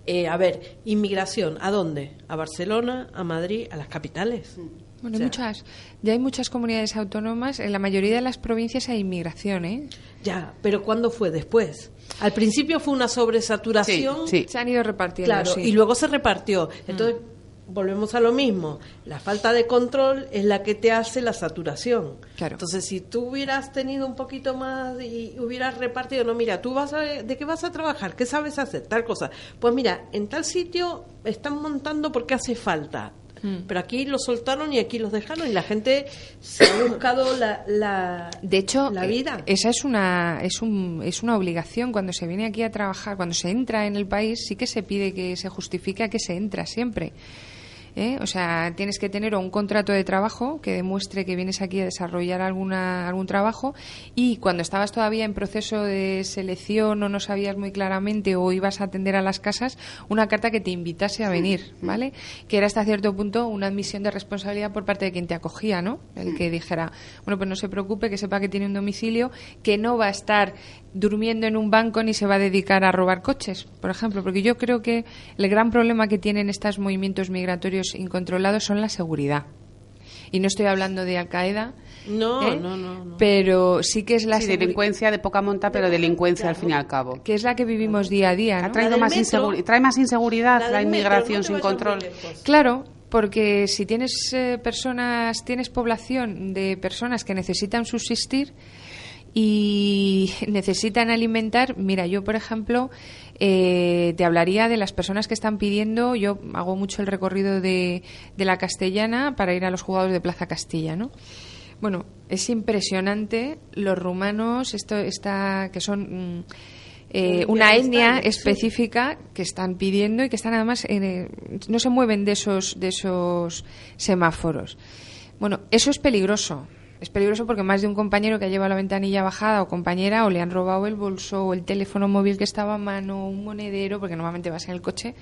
eh, a ver, inmigración, ¿a dónde? ¿A Barcelona, a Madrid, a las capitales? Bueno, muchas, ya hay muchas comunidades autónomas, en la mayoría de las provincias hay inmigración, ¿eh? Ya, pero ¿cuándo fue después? Al principio fue una sobresaturación. Sí, Se han ido repartiendo. Claro, y luego se repartió. Entonces, volvemos a lo mismo. La falta de control es la que te hace la saturación. Claro. Entonces, si tú hubieras tenido un poquito más y hubieras repartido, no, mira, tú vas a, ¿de qué vas a trabajar? ¿Qué sabes hacer? Tal cosa. Pues mira, en tal sitio están montando porque hace falta. Mm. Pero aquí los soltaron y aquí los dejaron y la gente se ha buscado la, la, De hecho, la vida. eh, esa es una, es, un, es una obligación. Cuando se viene aquí a trabajar, cuando se entra en el país, sí que se pide que se justifique a que se entra siempre. ¿Eh? O sea, tienes que tener un contrato de trabajo que demuestre que vienes aquí a desarrollar alguna, algún trabajo y cuando estabas todavía en proceso de selección o no sabías muy claramente o ibas a atender a las casas, una carta que te invitase a venir, ¿vale? Que era hasta cierto punto una admisión de responsabilidad por parte de quien te acogía, ¿no? El que dijera, bueno, pues no se preocupe, que sepa que tiene un domicilio, que no va a estar durmiendo en un banco ni se va a dedicar a robar coches, por ejemplo, porque yo creo que el gran problema que tienen estos movimientos migratorios incontrolados son la seguridad. Y no estoy hablando de Al Qaeda, No, ¿eh? no, no, no. pero sí que es la Sí, delincuencia de poca monta, pero delincuencia al fin y al cabo. que es la que vivimos día a día, Ha traído más metro- inseguri- trae más inseguridad La la, del metro, inmigración sin control. Claro, porque si tienes eh, personas, tienes población de personas que necesitan subsistir y *laughs* necesitan alimentar, mira, yo por ejemplo eh, te hablaría de las personas que están pidiendo, yo hago mucho el recorrido de, de la castellana para ir a los jugadores de Plaza Castilla, ¿no? Bueno, es impresionante los rumanos, esto está, que son mm, eh, una etnia específica que están pidiendo y que están además en, eh, no se mueven de esos de esos semáforos. Bueno, eso es peligroso. Es peligroso porque más de un compañero que ha llevado la ventanilla bajada o compañera o le han robado el bolso o el teléfono móvil que estaba a mano, un monedero, porque normalmente vas en el coche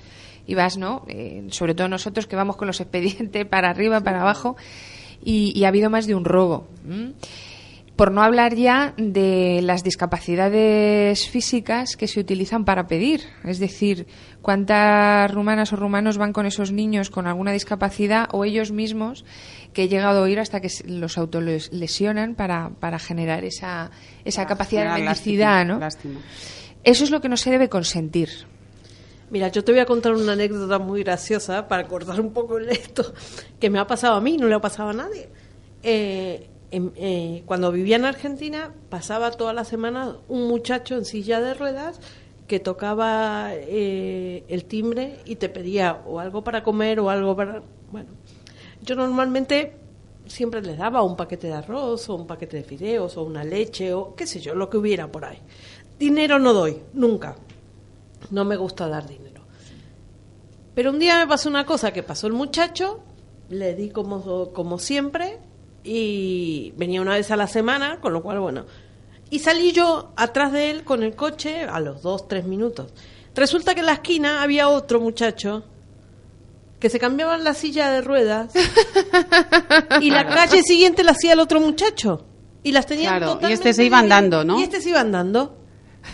y vas, ¿no? Eh, sobre todo nosotros que vamos con los expedientes *laughs* para arriba, para abajo y, ha habido más de un robo. Por no hablar ya de las discapacidades físicas que se utilizan para pedir. Es decir, cuántas rumanas o rumanos van con esos niños con alguna discapacidad o ellos mismos que he llegado a oír hasta que se- los autolesionan para, para generar esa, esa capacidad de mendicidad, ¿no? lástima. Eso es lo que no se debe consentir. Mira, yo te voy a contar una anécdota muy graciosa para cortar un poco el esto que me ha pasado a mí, no le ha pasado a nadie. Eh, eh, cuando vivía en Argentina, pasaba toda la semana un muchacho en silla de ruedas que tocaba eh, el timbre y te pedía o algo para comer o algo para... Bueno, yo normalmente siempre les daba un paquete de arroz o un paquete de fideos o una leche o qué sé yo, lo que hubiera por ahí. Dinero no doy, nunca. No me gusta dar dinero. Pero un día me pasó una cosa que pasó el muchacho, le di como, como siempre y venía una vez a la semana, con lo cual, bueno. Y salí yo atrás de él con el coche a los dos, tres minutos. Resulta que en la esquina había otro muchacho que se cambiaba la silla de ruedas y la calle siguiente la hacía el otro muchacho. Y las tenía Claro, y este se iba andando. ¿no? Y este se iba andando.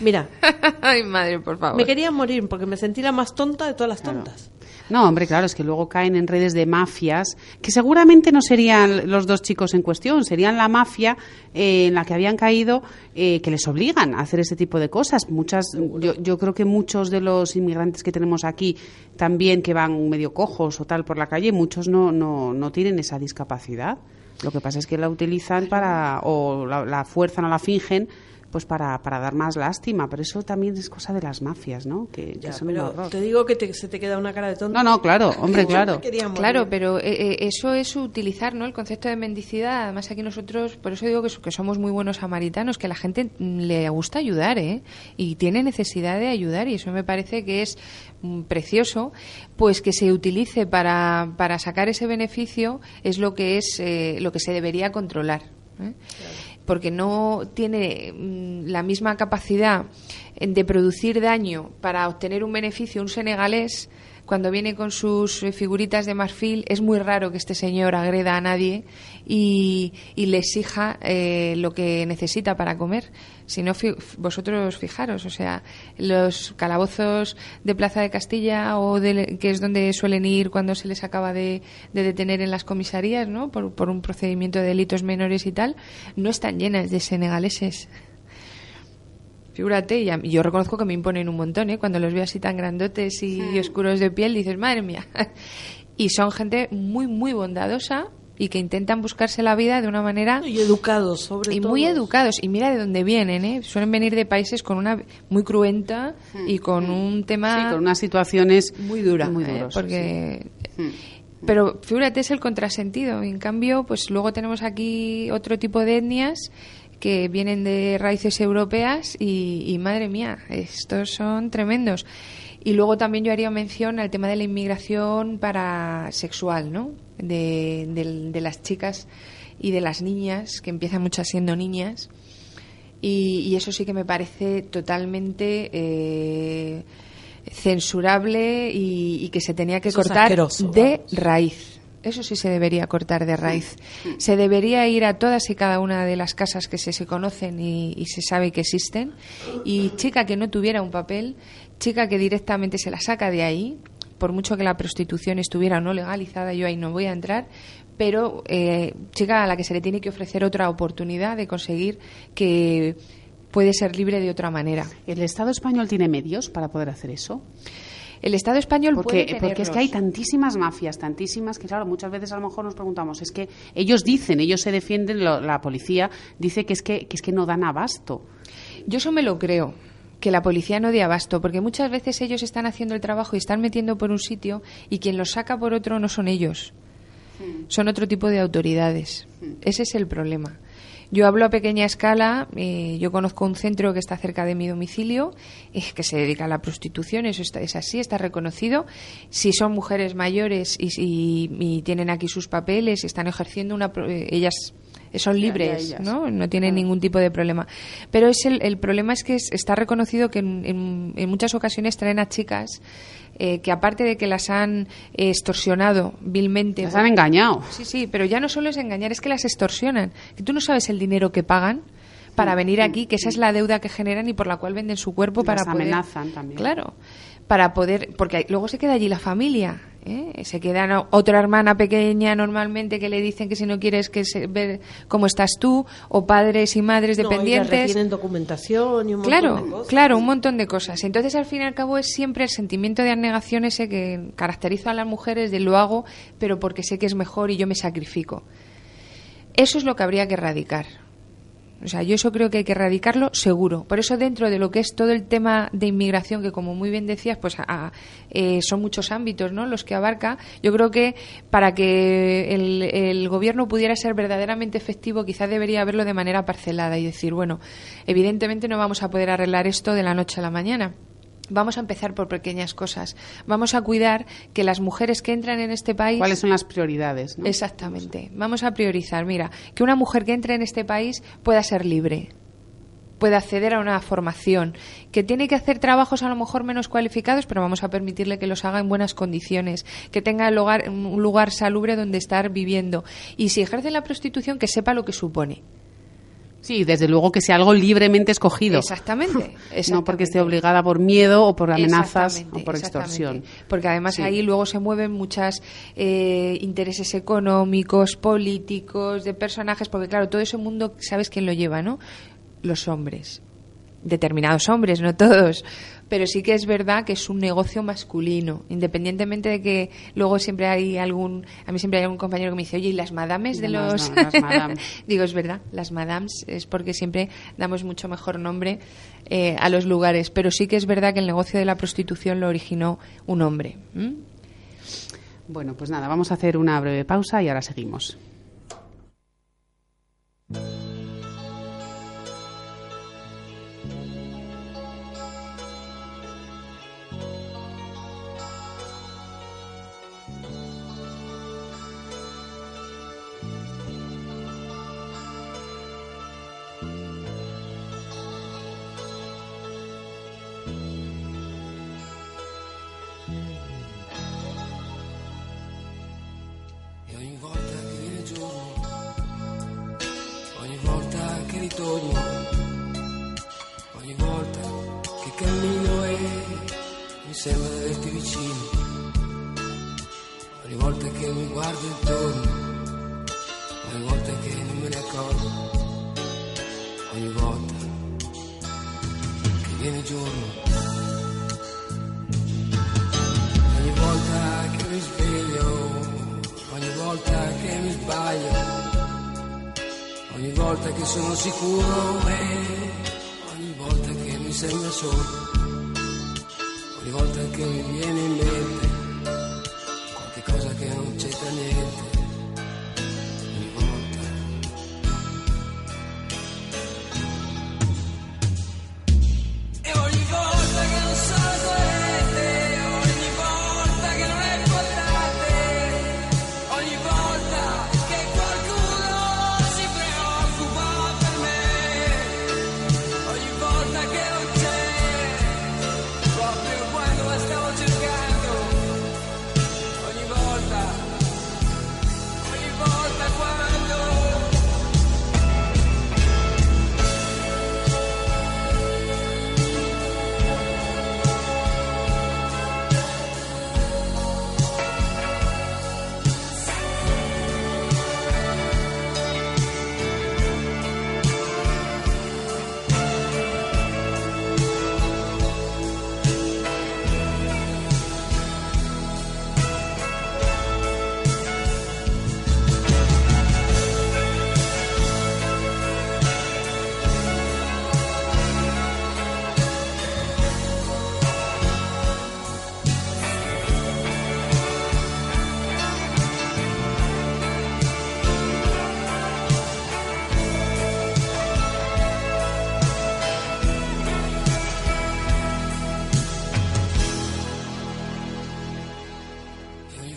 Mira, *laughs* Ay, madre, por favor. me quería morir porque me sentí la más tonta de todas las Claro. No, hombre, claro, es que luego caen en redes de mafias, que seguramente no serían los dos chicos en cuestión, serían la mafia eh, en la que habían caído, eh, que les obligan a hacer ese tipo de cosas. Muchas, yo, yo creo que muchos de los inmigrantes que tenemos aquí también que van medio cojos o tal por la calle, muchos no, no, no tienen esa discapacidad. Lo que pasa es que la utilizan para, o la, la fuerzan o la fingen pues para, para dar más lástima, pero eso también es cosa de las mafias, ¿no? Que, que Ya, son pero horror. te digo que te- se te queda una cara de tonto. No, no, claro, *laughs* hombre, claro. Claro, pero eh, eh, eso es utilizar ¿no? el concepto de mendicidad. Además, aquí nosotros, por eso digo que, que somos muy buenos samaritanos, que la gente le gusta ayudar ¿eh? y tiene necesidad de ayudar, y eso me parece que es mm, precioso. Pues que se utilice para, para sacar ese beneficio es lo que, es, eh, lo que se debería controlar. ¿eh? Porque no tiene mm, la misma capacidad de producir daño para obtener un beneficio un senegalés cuando viene con sus eh, figuritas de marfil es muy raro que este señor agreda a nadie y, y le exija eh, lo que necesita para comer. Si no, vosotros fijaros, o sea, los calabozos de Plaza de Castilla o de, que es donde suelen ir cuando se les acaba de, de detener en las comisarías, ¿no? Por, por un procedimiento de delitos menores y tal, no están llenas de senegaleses. Figúrate, y a- y yo reconozco que me imponen un montón, ¿eh? Cuando los veo así tan grandotes y oscuros de piel, dices, madre mía. *laughs* y son gente muy, muy bondadosa y que intentan buscarse la vida de una manera Y educados, sobre y todo. muy educados. Y mira de dónde vienen, ¿eh? Suelen venir de países con una muy cruenta y con un tema Sí, con unas situaciones muy dura, muy ¿eh? duros, porque sí. Mm. pero fíjate es el contrasentido. En cambio, pues luego tenemos aquí otro tipo de etnias que vienen de raíces europeas y, y madre mía, estos son tremendos. Y luego también yo haría mención al tema de la inmigración para sexual, ¿no? De, las chicas y de las niñas, que empiezan muchas siendo niñas. Y, y eso sí que me parece totalmente eh, censurable y, y que se tenía que Eso cortar de raíz. Eso sí se debería cortar de raíz. Se debería ir a todas y cada una de las casas que se, se conocen y, y se sabe que existen. Y chica que no tuviera un papel, chica que directamente se la saca de ahí, por mucho que la prostitución estuviera o no legalizada, yo ahí no voy a entrar, pero eh, chica a la que se le tiene que ofrecer otra oportunidad de conseguir que puede ser libre de otra manera. ¿El Estado español tiene medios para poder hacer eso? El Estado español Porque, puede porque es que hay tantísimas mafias, tantísimas, que claro, muchas veces a lo mejor nos preguntamos, es que ellos dicen, ellos se defienden, lo- la policía dice que es que, que es que no dan abasto. Yo eso me lo creo que la policía no dé abasto, porque muchas veces ellos están haciendo el trabajo y están metiendo por un sitio y quien los saca por otro no son ellos, son otro tipo de autoridades. Ese es el problema. Yo hablo a pequeña escala, eh, yo conozco un centro que está cerca de mi domicilio, eh, que se dedica a la prostitución, eso está, es así, está reconocido. Si son mujeres mayores y, y- y tienen aquí sus papeles, están ejerciendo una... pro- eh, ellas son libres. ¿no? No tienen ningún tipo de problema. Pero es el, el problema es que es- está reconocido que en, en- en muchas ocasiones traen a chicas eh, que aparte de que las han eh, extorsionado vilmente... Las han engañado. Sí, sí, pero ya no solo es engañar, es que las extorsionan. Que tú no sabes el dinero que pagan para venir aquí, que esa es la deuda que generan y por la cual venden su cuerpo para Las poder... amenazan también. Claro, para poder... Porque luego se queda allí la familia, ¿eh? Se queda no- otra hermana pequeña normalmente que le dicen que si no quieres que se, ver cómo estás tú, o padres y madres No, y dependientes... retienen documentación y un montón Claro, de cosas. claro, un montón de cosas. Entonces, al fin y al cabo, es siempre el sentimiento de abnegación ese que caracteriza a las mujeres de lo hago, pero porque sé que es mejor y yo me sacrifico. Eso es lo que habría que erradicar. O sea, yo eso creo que hay que erradicarlo seguro. Por eso dentro de lo que es todo el tema de inmigración, que como muy bien decías, pues a- eh, son muchos ámbitos, ¿no? Los que abarca. Yo creo que para que el, el gobierno pudiera ser verdaderamente efectivo, quizás debería verlo de manera parcelada y decir, bueno, evidentemente no vamos a poder arreglar esto de la noche a la mañana. Vamos a empezar por pequeñas cosas. Vamos a cuidar que las mujeres que entran en este país ¿Cuáles son las prioridades? no? Exactamente. Vamos a priorizar. Mira, que una mujer que entre en este país pueda ser libre, pueda acceder a una formación, que tiene que hacer trabajos a lo mejor menos cualificados, pero vamos a permitirle que los haga en buenas condiciones, que tenga lugar, un lugar salubre donde estar viviendo. Y si ejerce la prostitución, que sepa lo que supone. Sí, desde luego que sea algo libremente escogido. Exactamente. *laughs* no porque esté obligada por miedo o por amenazas o por extorsión. Porque además ahí luego se mueven muchos eh, intereses económicos, políticos, de personajes, porque claro, todo ese mundo, ¿sabes quién lo lleva, no? Los hombres. Determinados hombres, no todos pero sí que es verdad que es un negocio masculino, independientemente de que luego siempre hay algún, a mí siempre hay algún compañero que me dice, oye, ¿y las madames de los...? *laughs* Digo, es verdad, las madames es porque siempre damos mucho mejor nombre eh, a los lugares, pero sí que es verdad que el negocio de la prostitución lo originó un hombre. Bueno, pues nada, vamos a hacer una breve pausa y ahora seguimos. sogni. Ogni volta che cammino e mi sembra di averti vicino. Ogni volta che mi guardo intorno. Ogni volta che non me ne accorgo. Ogni volta che viene giorno. Ogni volta che mi sveglio. Ogni volta che mi sbaglio volta che sono sicuro e ogni volta che mi sembra solo, ogni volta che mi viene in mente qualche cosa che non c'entra niente.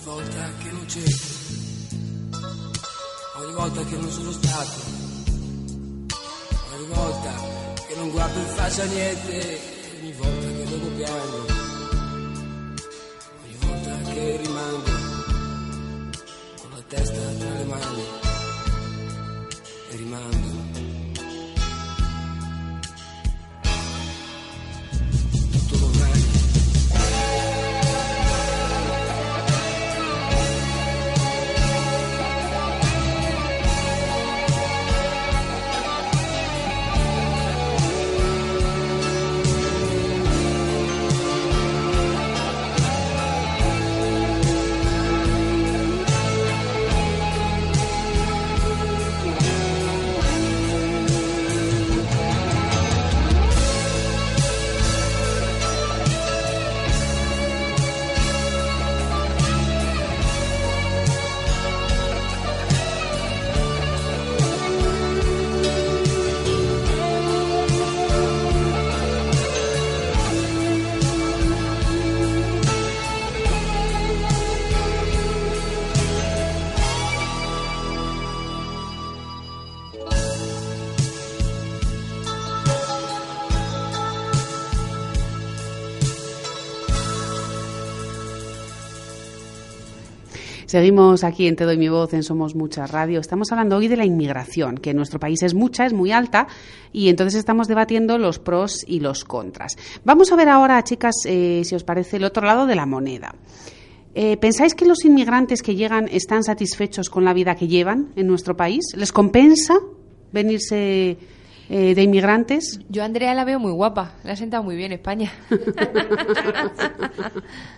volta che non cerco, ogni volta che non sono stato, ogni volta che non guardo in faccia niente, ogni volta che devo piango, ogni volta che rimango con la testa tra le mani. Seguimos aquí en Te doy mi voz en Somos Muchas Radio. Estamos hablando hoy de la inmigración, que en nuestro país es mucha, es muy alta, y entonces estamos debatiendo los pros y los contras. Vamos a ver ahora, chicas, eh, si os parece, el otro lado de la moneda. Eh, ¿Pensáis que los inmigrantes que llegan están satisfechos con la vida que llevan en nuestro país? ¿Les compensa venirse eh, de inmigrantes? Yo a Andrea la veo muy guapa, la ha sentado muy bien España. *laughs*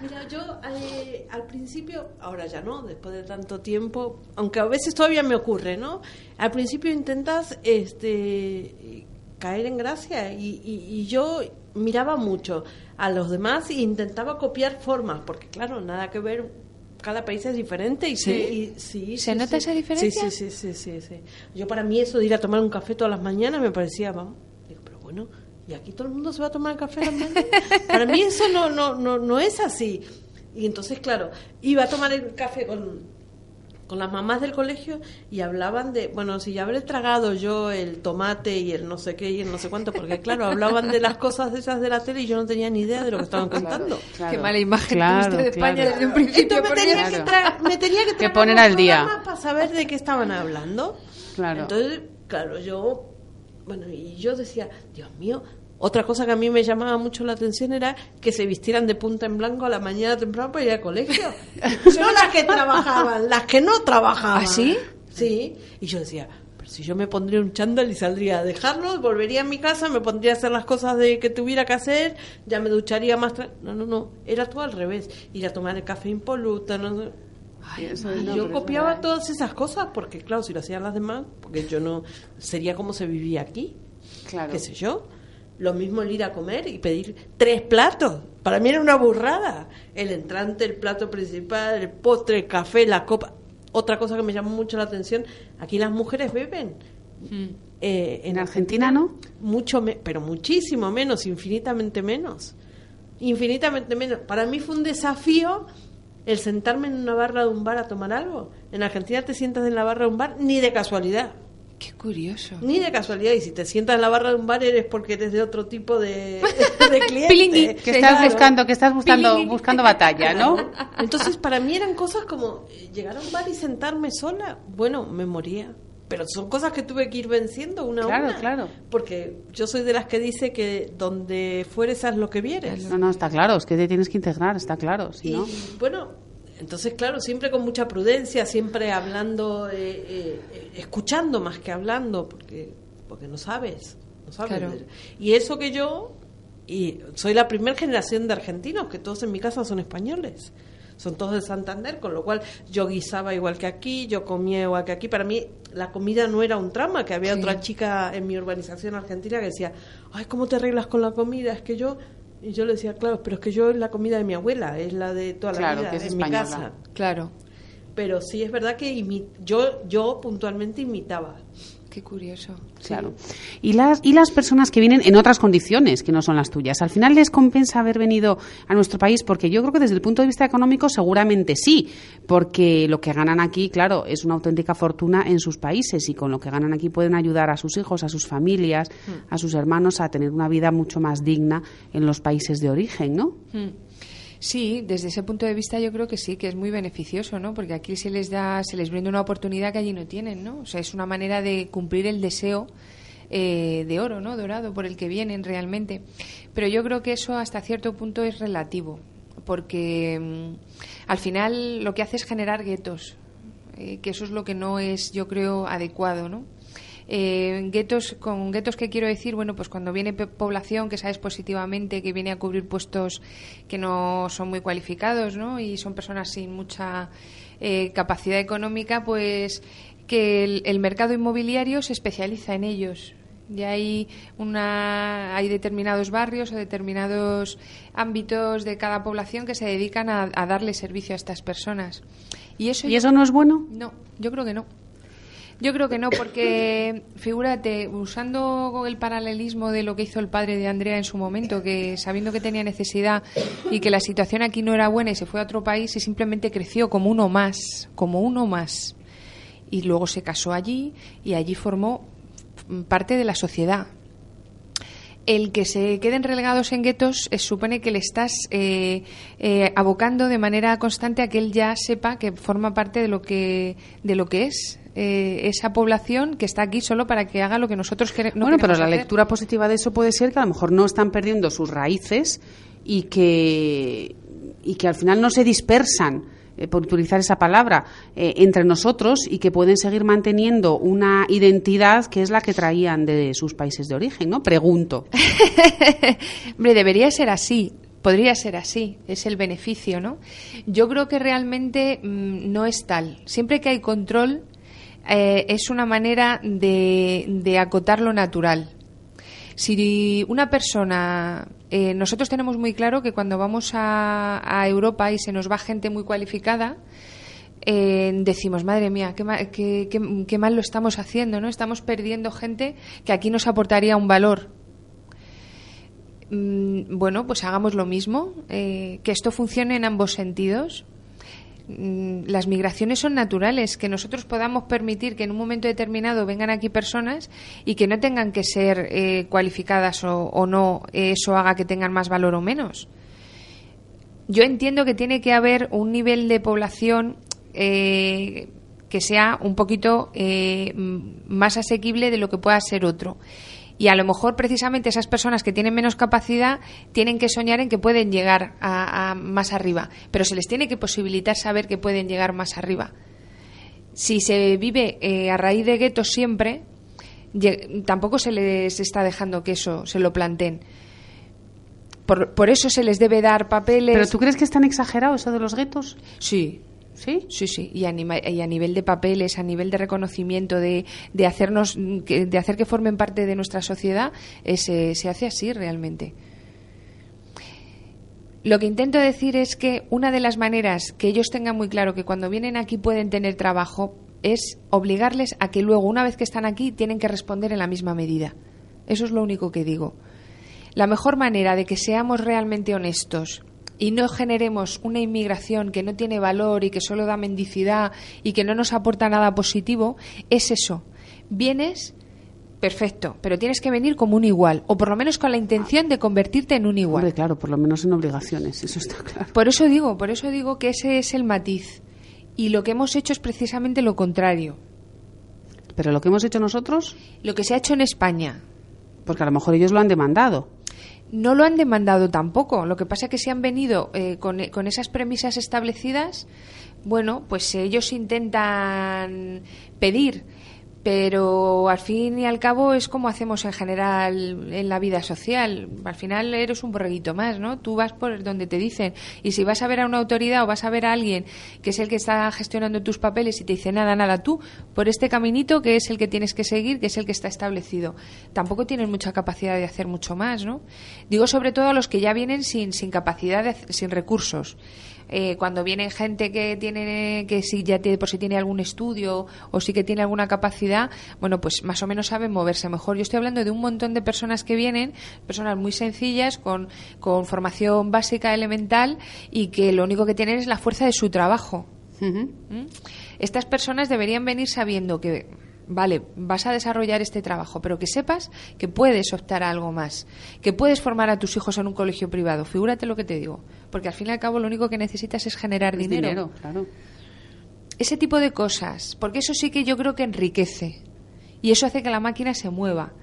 Mira, yo eh, al principio, ahora ya no, después de tanto tiempo, aunque a veces todavía me ocurre, ¿no? Al principio intentas este, caer en gracia y, y yo miraba mucho a los demás e intentaba copiar formas, porque claro, nada que ver cada país es diferente y sí, sí, ¿Se nota esa diferencia? Sí, sí, sí, sí, Yo para mí eso de ir a tomar un café todas las mañanas me parecía, vamos, digo, pero bueno, y aquí todo el mundo se va a tomar café a las mañanas. *laughs* para mí eso no, no, no, no es así. Y entonces, claro, iba a tomar el café con con las mamás del colegio y hablaban de, bueno, si ya habré tragado yo el tomate y el no sé qué y el no sé cuánto, porque claro, hablaban de las cosas esas de la tele y yo no tenía ni idea de lo que estaban contando. Qué mala imagen tuviste de España desde un principio. me, tenía que me tenía que, que poner al día para saber de qué estaban hablando. Claro. Entonces, claro, yo, bueno, y yo decía, Dios mío, otra cosa que a mí me llamaba mucho la atención era que se vistieran de punta en blanco a la mañana temprano para ir al colegio. *laughs* no las que trabajaban, las que no trabajaban. ¿Ah, sí? Sí. Y yo decía, pero si yo me pondría un chándal y saldría a dejarlo, volvería a mi casa, me pondría a hacer las cosas de que tuviera que hacer, ya me ducharía más. No, no, no. Era todo al revés. Ir a tomar el café impoluto, no y yo copiaba todas esas cosas porque, claro, si lo hacían las demás, porque yo no. Sería como se vivía aquí. Claro. ¿Qué sé yo? Lo mismo el ir a comer y pedir tres platos. Para mí era una burrada. El entrante, el plato principal, el postre, el café, la copa. Otra cosa que me llamó mucho la atención, aquí las mujeres beben. Mm. Eh, en, Argentina, no? Mucho, pero muchísimo menos, infinitamente menos. Infinitamente menos. Para mí fue un desafío el sentarme en una barra de un bar a tomar algo. En Argentina te sientas en la barra de un bar ni de casualidad. Qué curioso. Ni de casualidad. Y si te sientas en la barra de un bar eres porque eres de otro tipo de, *laughs* de cliente. que estás buscando, que estás buscando, buscando batalla, ¿no? Entonces para mí eran cosas como eh, llegar a un bar y sentarme sola. Bueno, me moría. Pero son cosas que tuve que ir venciendo una a claro, una. Claro, Porque yo soy de las que dice que donde fueres haz lo que vieres. No, no, está claro. Es que te tienes que integrar, está claro. Si y no... bueno, entonces, claro, siempre con mucha prudencia, siempre hablando, eh, eh, escuchando más que hablando, porque, porque no sabes. No sabes. Y eso que yo, y soy la primera generación de argentinos, que todos en mi casa son españoles. Son todos de Santander, con lo cual yo guisaba igual que aquí, yo comía igual que aquí. Para mí la comida no era un trama, que había otra chica en mi urbanización argentina que decía, ay, ¿cómo te arreglas con la comida? Es que yo y yo le decía, claro, pero es que yo es la comida de mi abuela, es la de toda la vida, es en mi casa. Claro. Pero sí es verdad que yo, yo puntualmente imitaba. Qué curioso. Claro. Y las, y las personas que vienen en otras condiciones que no son las tuyas, ¿al final les compensa haber venido a nuestro país? Porque yo creo que desde el punto de vista económico seguramente sí, porque lo que ganan aquí, claro, es una auténtica fortuna en sus países y con lo que ganan aquí pueden ayudar a sus hijos, a sus familias, hmm. a sus hermanos a tener una vida mucho más digna en los países de origen, ¿no? Hmm. Sí, desde ese punto de vista yo creo que sí, que es muy beneficioso, ¿no? Porque aquí se les da, se les brinda una oportunidad que allí no tienen, ¿no? O sea, es una manera de cumplir el deseo eh, de oro, ¿no? Dorado por el que vienen realmente. Pero yo creo que eso hasta cierto punto es relativo, porque mm, al final lo que hace es generar guetos, eh, que eso es lo que no es, yo creo, adecuado, ¿no? Eh, guetos, con guetos, ¿qué quiero decir? Bueno, pues cuando viene población que sabes positivamente que viene a cubrir puestos que no son muy cualificados, ¿no? Y son personas sin mucha eh, capacidad económica, pues que el, mercado inmobiliario se especializa en ellos. Y hay, una, hay determinados barrios o determinados ámbitos de cada población que se dedican a, darle servicio a estas personas. ¿Y eso, ¿Y eso no es bueno? No, yo creo que no. Yo creo que no, porque figúrate, usando el paralelismo de lo que hizo el padre de Andrea en su momento, que sabiendo que tenía necesidad y que la situación aquí no era buena y se fue a otro país y simplemente creció como uno más, como uno más. Y luego se casó allí y allí formó parte de la sociedad. el que se queden relegados en guetos eh, supone que le estás eh, eh, abocando de manera constante a que él ya sepa que forma parte de lo que de lo que es esa población que está aquí solo para que haga lo que nosotros queremos. bueno, pero la lectura positiva de eso puede ser que a lo mejor no están perdiendo sus raíces y que y que al final no se dispersan eh, por utilizar esa palabra, eh, entre nosotros y que pueden seguir manteniendo una identidad que es la que traían de sus países de origen, ¿no? Pregunto. *laughs* Hombre, debería ser así. Podría ser así, es el beneficio, ¿no? Yo creo que realmente mm, no es tal. Siempre que hay control, eh, es una manera de, acotar lo natural. Si una persona, eh, nosotros tenemos muy claro que cuando vamos a, Europa y se nos va gente muy cualificada, eh, decimos, madre mía, qué, qué, mal lo estamos haciendo, ¿no? Estamos perdiendo gente que aquí nos aportaría un valor. Mm, bueno, pues hagamos lo mismo, eh, que esto funcione en ambos sentidos. Mm, las migraciones son naturales, que nosotros podamos permitir que en un momento determinado vengan aquí personas y que no tengan que ser eh, cualificadas o, no, eso haga que tengan más valor o menos. Yo entiendo que tiene que haber un nivel de población eh, que sea un poquito eh, más asequible de lo que pueda ser otro y a lo mejor precisamente esas personas que tienen menos capacidad tienen que soñar en que pueden llegar a, más arriba, pero se les tiene que posibilitar saber que pueden llegar más arriba. Si se vive eh, a raíz de guetos siempre, tampoco se les está dejando que eso se lo planteen. Por, por, eso se les debe dar papeles. ¿Pero tú crees que es tan exagerado eso de los guetos? Sí, ¿Sí? Sí, sí. Y a, y a, nivel de papeles, a nivel de reconocimiento, de, de, hacernos, de hacer que formen parte de nuestra sociedad, se, se hace así realmente. Lo que intento decir es que una de las maneras que ellos tengan muy claro que cuando vienen aquí pueden tener trabajo es obligarles a que luego, una vez que están aquí, tienen que responder en la misma medida. Eso es lo único que digo. La mejor manera de que seamos realmente honestos y no generemos una inmigración que no tiene valor y que solo da mendicidad y que no nos aporta nada positivo, es eso. Vienes, perfecto, pero tienes que venir como un igual, o por lo menos con la intención de convertirte en un igual. claro, por lo menos en obligaciones, eso está claro. Por eso digo, por eso digo que ese es el matiz. Y lo que hemos hecho es precisamente lo contrario. ¿Pero lo que hemos hecho nosotros? Lo que se ha hecho en España. Porque a lo mejor ellos lo han demandado. No lo han demandado tampoco. Lo que pasa es que si han venido eh, con, con esas premisas establecidas, bueno, pues ellos intentan pedir pero al fin y al cabo es como hacemos en general en la vida social. Al final eres un borreguito más, ¿no? Tú vas por donde te dicen. Y si vas a ver a una autoridad o vas a ver a alguien que es el que está gestionando tus papeles y te dice nada, nada, tú, por este caminito que es el que tienes que seguir, que es el que está establecido. Tampoco tienen mucha capacidad de hacer mucho más, ¿no? Digo sobre todo a los que ya vienen sin, sin capacidad, sin recursos. Eh, cuando viene gente que tiene que si ya tiene, por si tiene algún estudio o si que tiene alguna capacidad, bueno, pues más o menos saben moverse mejor. Yo estoy hablando de un montón de personas que vienen, personas muy sencillas, con, con formación básica elemental y que lo único que tienen es la fuerza de su trabajo. ¿Mm? Estas personas deberían venir sabiendo que vale, vas a desarrollar este trabajo, pero que sepas que puedes optar a algo más, que puedes formar a tus hijos en un colegio privado. Figúrate lo que te digo, porque al fin y al cabo lo único que necesitas es generar dinero. dinero claro. Ese tipo de cosas, porque eso sí que yo creo que enriquece y eso hace que la máquina se mueva.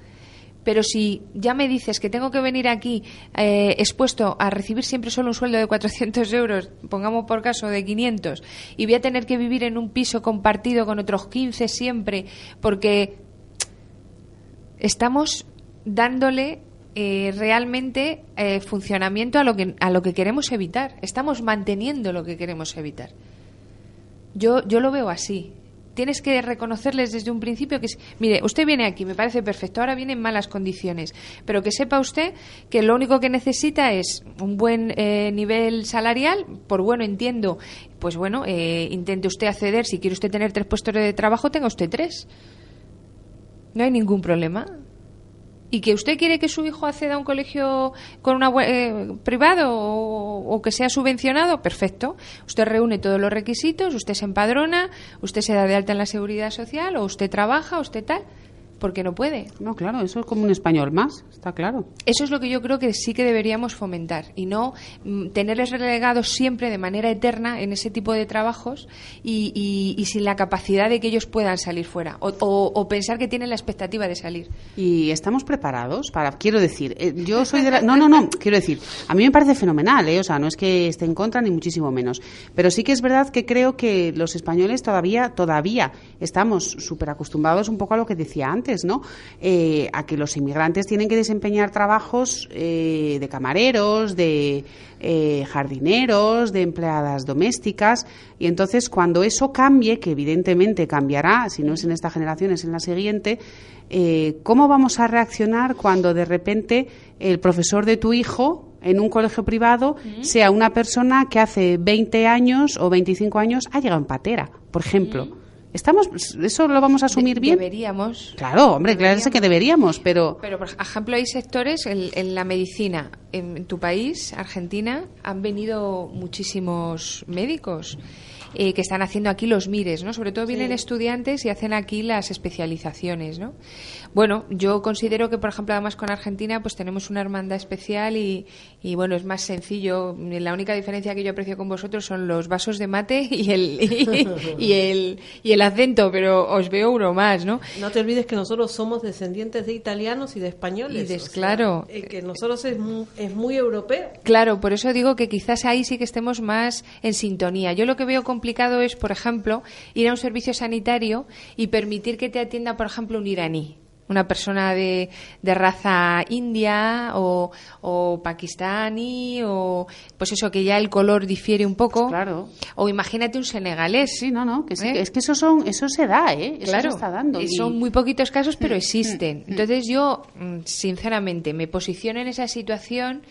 Pero si ya me dices que tengo que venir aquí eh, expuesto a recibir siempre solo un sueldo de 400 euros, pongamos por caso de 500, y voy a tener que vivir en un piso compartido con otros 15 siempre, porque estamos dándole eh, realmente eh, funcionamiento a lo, que, a lo que queremos evitar. Estamos manteniendo lo que queremos evitar. Yo, yo lo veo así tienes que reconocerles desde un principio que, mire, usted viene aquí, me parece perfecto, ahora viene en malas condiciones, pero que sepa usted que lo único que necesita es un buen eh, nivel salarial, por bueno entiendo, pues bueno, eh, intente usted acceder, si quiere usted tener tres puestos de trabajo, tenga usted tres. No hay ningún problema y que usted quiere que su hijo acceda a un colegio con una eh, privado o, que sea subvencionado, perfecto. Usted reúne todos los requisitos, usted se empadrona, usted se da de alta en la seguridad social o usted trabaja, usted tal. Porque no puede. No, claro, eso es como un español más, está claro. Eso es lo que yo creo que sí que deberíamos fomentar y no mm, tenerles relegados siempre de manera eterna en ese tipo de trabajos y, y, sin la capacidad de que ellos puedan salir fuera o, o, pensar que tienen la expectativa de salir. Y estamos preparados para, quiero decir, eh, yo soy de la, no, no, no, *laughs* quiero decir, a mí me parece fenomenal, ¿eh? o sea, no es que esté en contra ni muchísimo menos, pero sí que es verdad que creo que los españoles todavía, todavía estamos súper acostumbrados un poco a lo que decía antes, ¿no? Eh, a que los inmigrantes tienen que desempeñar trabajos eh, de camareros, de eh, jardineros, de empleadas domésticas, y entonces cuando eso cambie, que evidentemente cambiará, si no es en esta generación, es en la siguiente, ¿cómo vamos a reaccionar cuando de repente el profesor de tu hijo en un colegio privado sea una persona que hace 20 años o 25 años ha llegado en patera, por ejemplo? Estamos, eso lo vamos a asumir bien. Deberíamos. Claro, hombre, claro que deberíamos, pero. Pero por ejemplo hay sectores en, la medicina. En, tu país, Argentina, han venido muchísimos médicos. Eh, que están haciendo aquí los mires, ¿no? Sobre todo vienen estudiantes y hacen aquí las especializaciones, ¿no? Bueno, yo considero que, por ejemplo, además con Argentina, pues tenemos una hermandad especial y, y, bueno, es más sencillo. La única diferencia que yo aprecio con vosotros son los vasos de mate *laughs* y el, y, el, y el acento, pero os veo uno más, ¿no? No te olvides que nosotros somos descendientes de italianos y de españoles. Y claro. Eh, que nosotros es muy, es muy europeo. Claro, por eso digo que quizás ahí sí que estemos más en sintonía. Yo lo que veo complicado es, por ejemplo, ir a un servicio sanitario y permitir que te atienda, por ejemplo, un iraní una persona de, de raza india o, o pakistaní o pues eso que ya el color difiere un poco. Claro. O imagínate un senegalés. Sí no no que, ¿Eh? es que eso son eso se da eh eso claro. se está dando son muy poquitos casos pero mm, existen. mm, mm. entonces yo sinceramente me posiciono en esa situación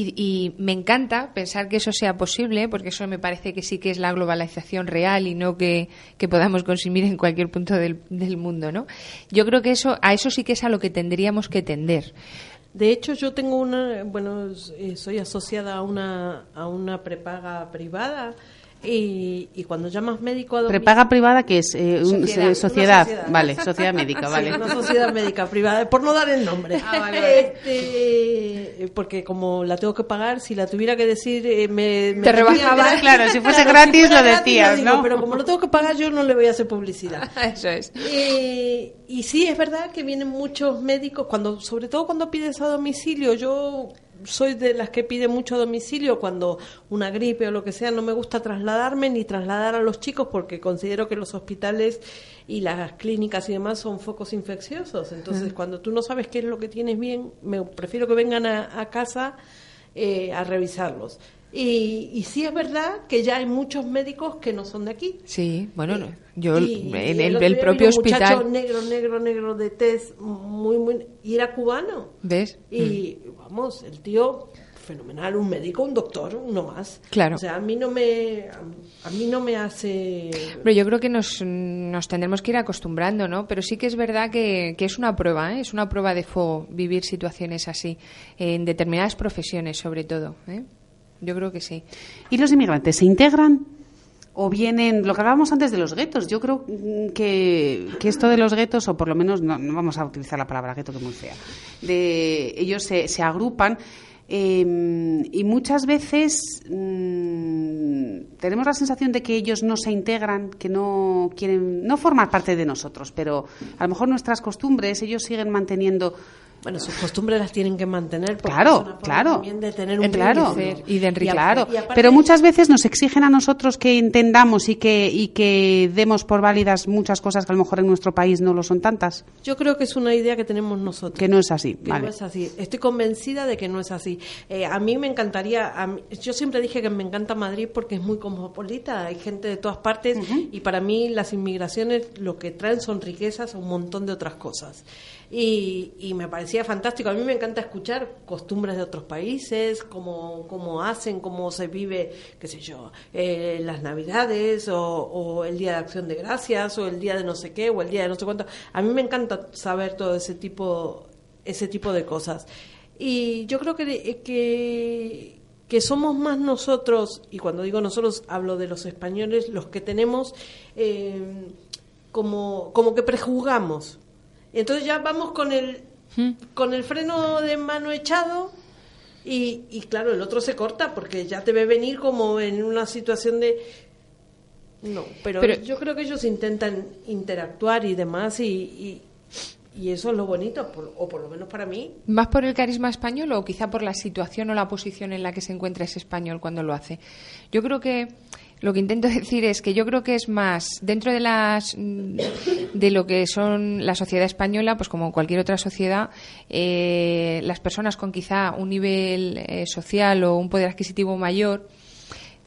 y, me encanta pensar que eso sea posible, porque eso me parece que sí que es la globalización real y no que, podamos consumir en cualquier punto del, del, mundo, ¿no? Yo creo que eso, a eso sí que es a lo que tendríamos que tender. De hecho, yo tengo una, bueno, eh, soy asociada a una, a una prepaga privada y, y, cuando llamas médico a Prepaga privada, que es? Eh, sociedad, sociedad. Vale, sociedad médica, *laughs* vale. una sociedad médica privada, por no dar el nombre. Ah, este, porque como la tengo que pagar, si la tuviera que decir, eh, me, Te rebajaba, claro, si fuese *laughs* gratis lo decías, ¿no? Pero como lo tengo que pagar, yo no le voy a hacer publicidad. *laughs* Eso es. Eh, y sí, es verdad que vienen muchos médicos, cuando sobre todo cuando pides a domicilio, yo soy de las que pide mucho a domicilio cuando una gripe o lo que sea, no me gusta trasladarme ni trasladar a los chicos porque considero que los hospitales y las clínicas y demás son focos infecciosos. Entonces, cuando tú no sabes qué es lo que tienes bien, me prefiero que vengan a, casa eh, a revisarlos. Y, y, sí es verdad que ya hay muchos médicos que no son de aquí. Sí, bueno, yo en el, propio hospital. Un negro, negro, negro de test, muy, muy. Y era cubano. ¿Ves? Y mm. Vamos, el tío fenomenal, un médico, un doctor, uno más. Claro. O sea, a mí no me, a mí no me hace. Pero yo creo que nos, nos tendremos que ir acostumbrando, ¿no? Pero sí que es verdad que, que es una prueba, ¿eh? es una prueba de fuego vivir situaciones así, en determinadas profesiones sobre todo. ¿eh? Yo creo que sí. ¿Y los inmigrantes se integran? O vienen, lo que hablábamos antes de los guetos, yo creo que, que esto de los guetos, o por lo menos no, vamos a utilizar la palabra gueto que muy fea, de, ellos se, se agrupan em, y muchas veces mm, tenemos la sensación de que ellos no se integran, que no quieren, no formar parte de nosotros, pero a lo mejor nuestras costumbres, ellos siguen manteniendo bueno, sus costumbres las tienen que mantener. claro, claro. de tener un claro, y de enriquecer. Claro. Pero muchas veces nos exigen a nosotros que entendamos y que, y que demos por válidas muchas cosas que a lo mejor en nuestro país no lo son tantas. Yo creo que es una idea que tenemos nosotros. Que no es así. Que no es así. Estoy convencida de que no es así. Eh, a mí me encantaría, yo siempre dije que me encanta Madrid porque es muy cosmopolita, hay gente de todas partes y para mí las inmigraciones lo que traen son riquezas, un montón de otras cosas y, me parecía fantástico. A mí me encanta escuchar costumbres de otros países, cómo, cómo hacen, cómo se vive, qué sé yo, eh, las Navidades o, el Día de Acción de Gracias o el Día de no sé qué o el Día de no sé cuánto. A mí me encanta saber todo ese tipo, ese tipo de cosas. Y yo creo que, que, que somos más nosotros, y cuando digo nosotros hablo de los españoles, los que tenemos eh, como, como que prejuzgamos Entonces ya vamos con el, Mm. con el freno de mano echado y, y claro, el otro se corta porque ya te ve venir como en una situación de... No, pero, Pero- yo creo que ellos intentan interactuar y demás y, y, y eso es lo bonito, por- o por lo menos para mí. ¿Más por el carisma español o quizá por la situación o la posición en la que se encuentra ese español cuando lo hace? Yo creo que lo que intento *laughs* decir es que yo creo que es más dentro de las mm, de lo que son la sociedad española, pues como cualquier otra sociedad, eh, las personas con quizá un nivel eh, social o un poder adquisitivo mayor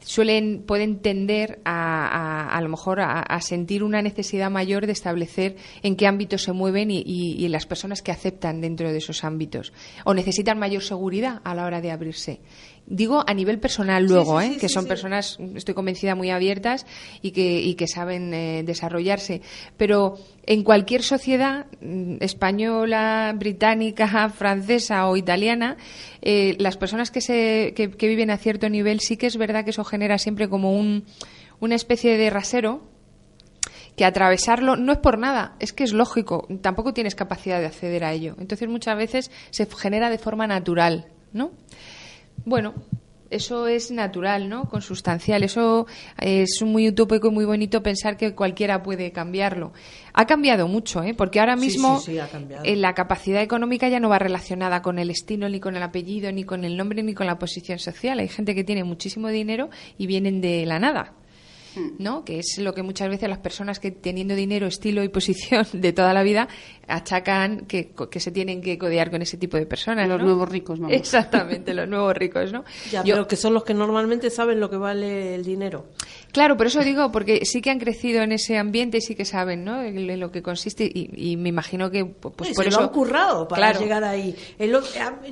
suelen pueden tender a, a, a lo mejor a, a sentir una necesidad mayor de establecer en qué ámbitos se mueven y, y- y las personas que aceptan dentro de esos ámbitos. O necesitan mayor seguridad a la hora de abrirse. Digo a nivel personal luego sí, ¿eh? sí, que son personas estoy convencida muy abiertas y que y que saben eh, desarrollarse. Pero en cualquier sociedad mm, española británica francesa o italiana eh, las personas que se que, que viven a cierto nivel sí que es verdad que eso genera siempre como un una especie de rasero que atravesarlo no es por nada, es que es lógico, tampoco tienes capacidad de acceder a ello. Entonces muchas veces se genera de forma natural, ¿no? Bueno, eso es natural, ¿no? Consustancial. Eso es muy utópico y muy bonito pensar que cualquiera puede cambiarlo. Ha cambiado mucho, ¿eh? Porque ahora mismo sí, sí, eh, la capacidad económica ya no va relacionada con el estilo, ni con el apellido, ni con el nombre, ni con la posición social. Hay gente que tiene muchísimo dinero y vienen de la nada. ¿No? Que es lo que muchas veces las personas que teniendo dinero, estilo y posición *laughs* de toda la vida achacan que, que se tienen que codear con ese tipo de personas. Los ¿no? nuevos ricos, vamos. Exactamente, los *laughs* nuevos ricos, ¿no? Ya, Yo- pero que son los que normalmente saben lo que vale el dinero. Claro, por eso digo, porque sí que han crecido en ese ambiente y sí que saben, ¿no? En lo que consiste y, y me imagino que pues Y por se eso lo han currado para Claro. llegar ahí. El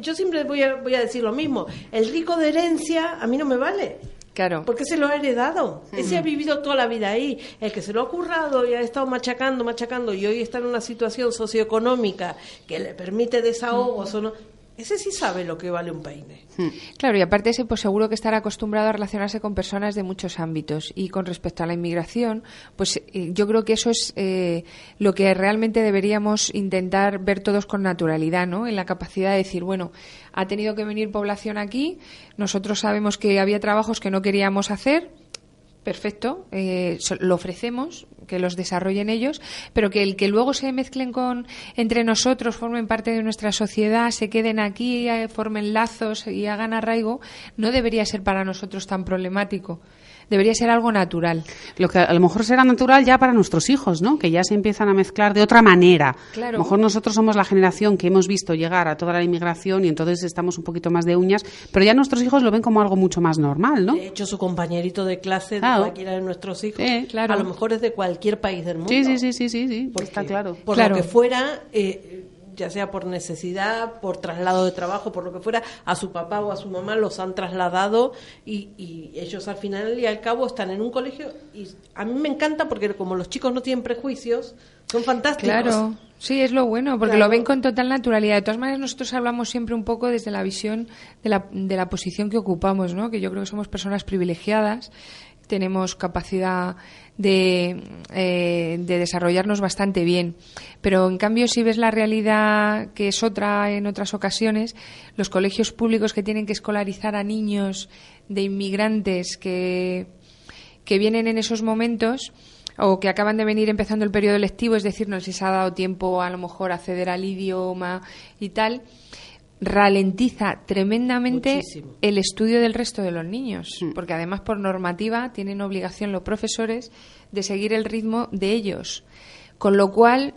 yo siempre voy a, voy a decir lo mismo. El rico de herencia a mí no me vale. Claro. Porque se lo ha heredado. Ese ha vivido toda la vida ahí. El que se lo ha currado y ha estado machacando, machacando y hoy está en una situación socioeconómica que le permite desahogos o no. Ese sí sabe lo que vale un peine. Claro, y aparte ese, pues seguro que estará acostumbrado a relacionarse con personas de muchos ámbitos. Y con respecto a la inmigración, pues eh, yo creo que eso es eh, lo que realmente deberíamos intentar ver todos con naturalidad, ¿no? En la capacidad de decir, bueno, ha tenido que venir población aquí, nosotros sabemos que había trabajos que no queríamos hacer, perfecto, eh, lo ofrecemos, que los desarrollen ellos, pero que el que luego se mezclen con entre nosotros, formen parte de nuestra sociedad, se queden aquí, eh, formen lazos y hagan arraigo, no debería ser para nosotros tan problemático. Debería ser algo natural. Lo que a lo mejor será natural ya para nuestros hijos, ¿no? Que ya se empiezan a mezclar de otra manera. Claro. A lo mejor nosotros somos la generación que hemos visto llegar a toda la inmigración y entonces estamos un poquito más de uñas, pero ya nuestros hijos lo ven como algo mucho más normal, ¿no? De hecho, su compañerito de clase de Claro. cualquiera de nuestros hijos, Sí, claro. a lo mejor es de cualquier país del mundo. Sí, sí, sí, sí, sí, sí, Porque está claro. Por Claro. lo que fuera, eh, ya sea por necesidad, por traslado de trabajo, por lo que fuera, a su papá o a su mamá los han trasladado y, y ellos al final y al cabo están en un colegio y a mí me encanta porque como los chicos no tienen prejuicios, son fantásticos. Claro, sí, es lo bueno, porque Claro. lo ven con total naturalidad. De todas maneras, nosotros hablamos siempre un poco desde la visión de la, de la posición que ocupamos, ¿no? Que yo creo que somos personas privilegiadas, tenemos capacidad de, eh, de desarrollarnos bastante bien. Pero en cambio, si ves la realidad que es otra en otras ocasiones, los colegios públicos que tienen que escolarizar a niños de inmigrantes que que vienen en esos momentos o que acaban de venir empezando el periodo lectivo, es decir, no les ha dado tiempo a lo mejor acceder al idioma y tal, ralentiza tremendamente Muchísimo. el estudio del resto de los niños, porque además por normativa tienen obligación los profesores de seguir el ritmo de ellos, con lo cual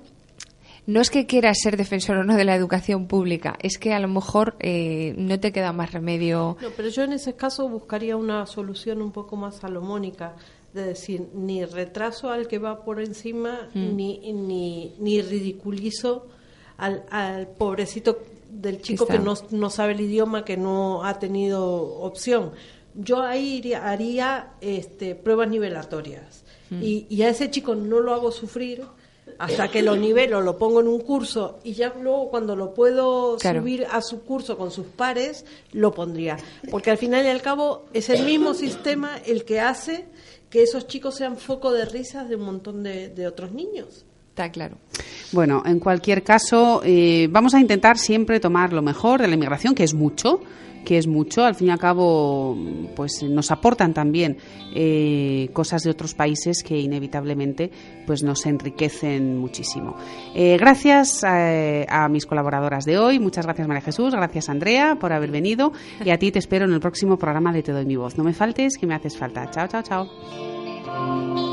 no es que quieras ser defensor o no de la educación pública, es que a lo mejor eh, no te queda más remedio. No, pero yo en ese caso buscaría una solución un poco más salomónica, de decir, ni retraso al que va por encima, Mm. ni, ni, ni ridiculizo al, al pobrecito del chico está. que no, no sabe el idioma, que no ha tenido opción. Yo ahí iría- haría este, pruebas nivelatorias Mm. y, y a ese chico no lo hago sufrir hasta que lo nivelo, lo pongo en un curso y ya luego cuando lo puedo Claro. subir a su curso con sus pares, lo pondría. Porque al final y al cabo es el mismo sistema el que hace que esos chicos sean foco de risas de un montón de, de otros niños. Está claro. Bueno, en cualquier caso, eh, vamos a intentar siempre tomar lo mejor de la inmigración, que es mucho, que es mucho. Al fin y al cabo, pues nos aportan también eh, cosas de otros países que inevitablemente pues nos enriquecen muchísimo. Eh, gracias a, a, mis colaboradoras de hoy. Muchas gracias, María Jesús. Gracias, Andrea, por haber venido. Y a ti te espero en el próximo programa de Te doy mi voz. No me faltes, que me haces falta. Chao, chao, chao.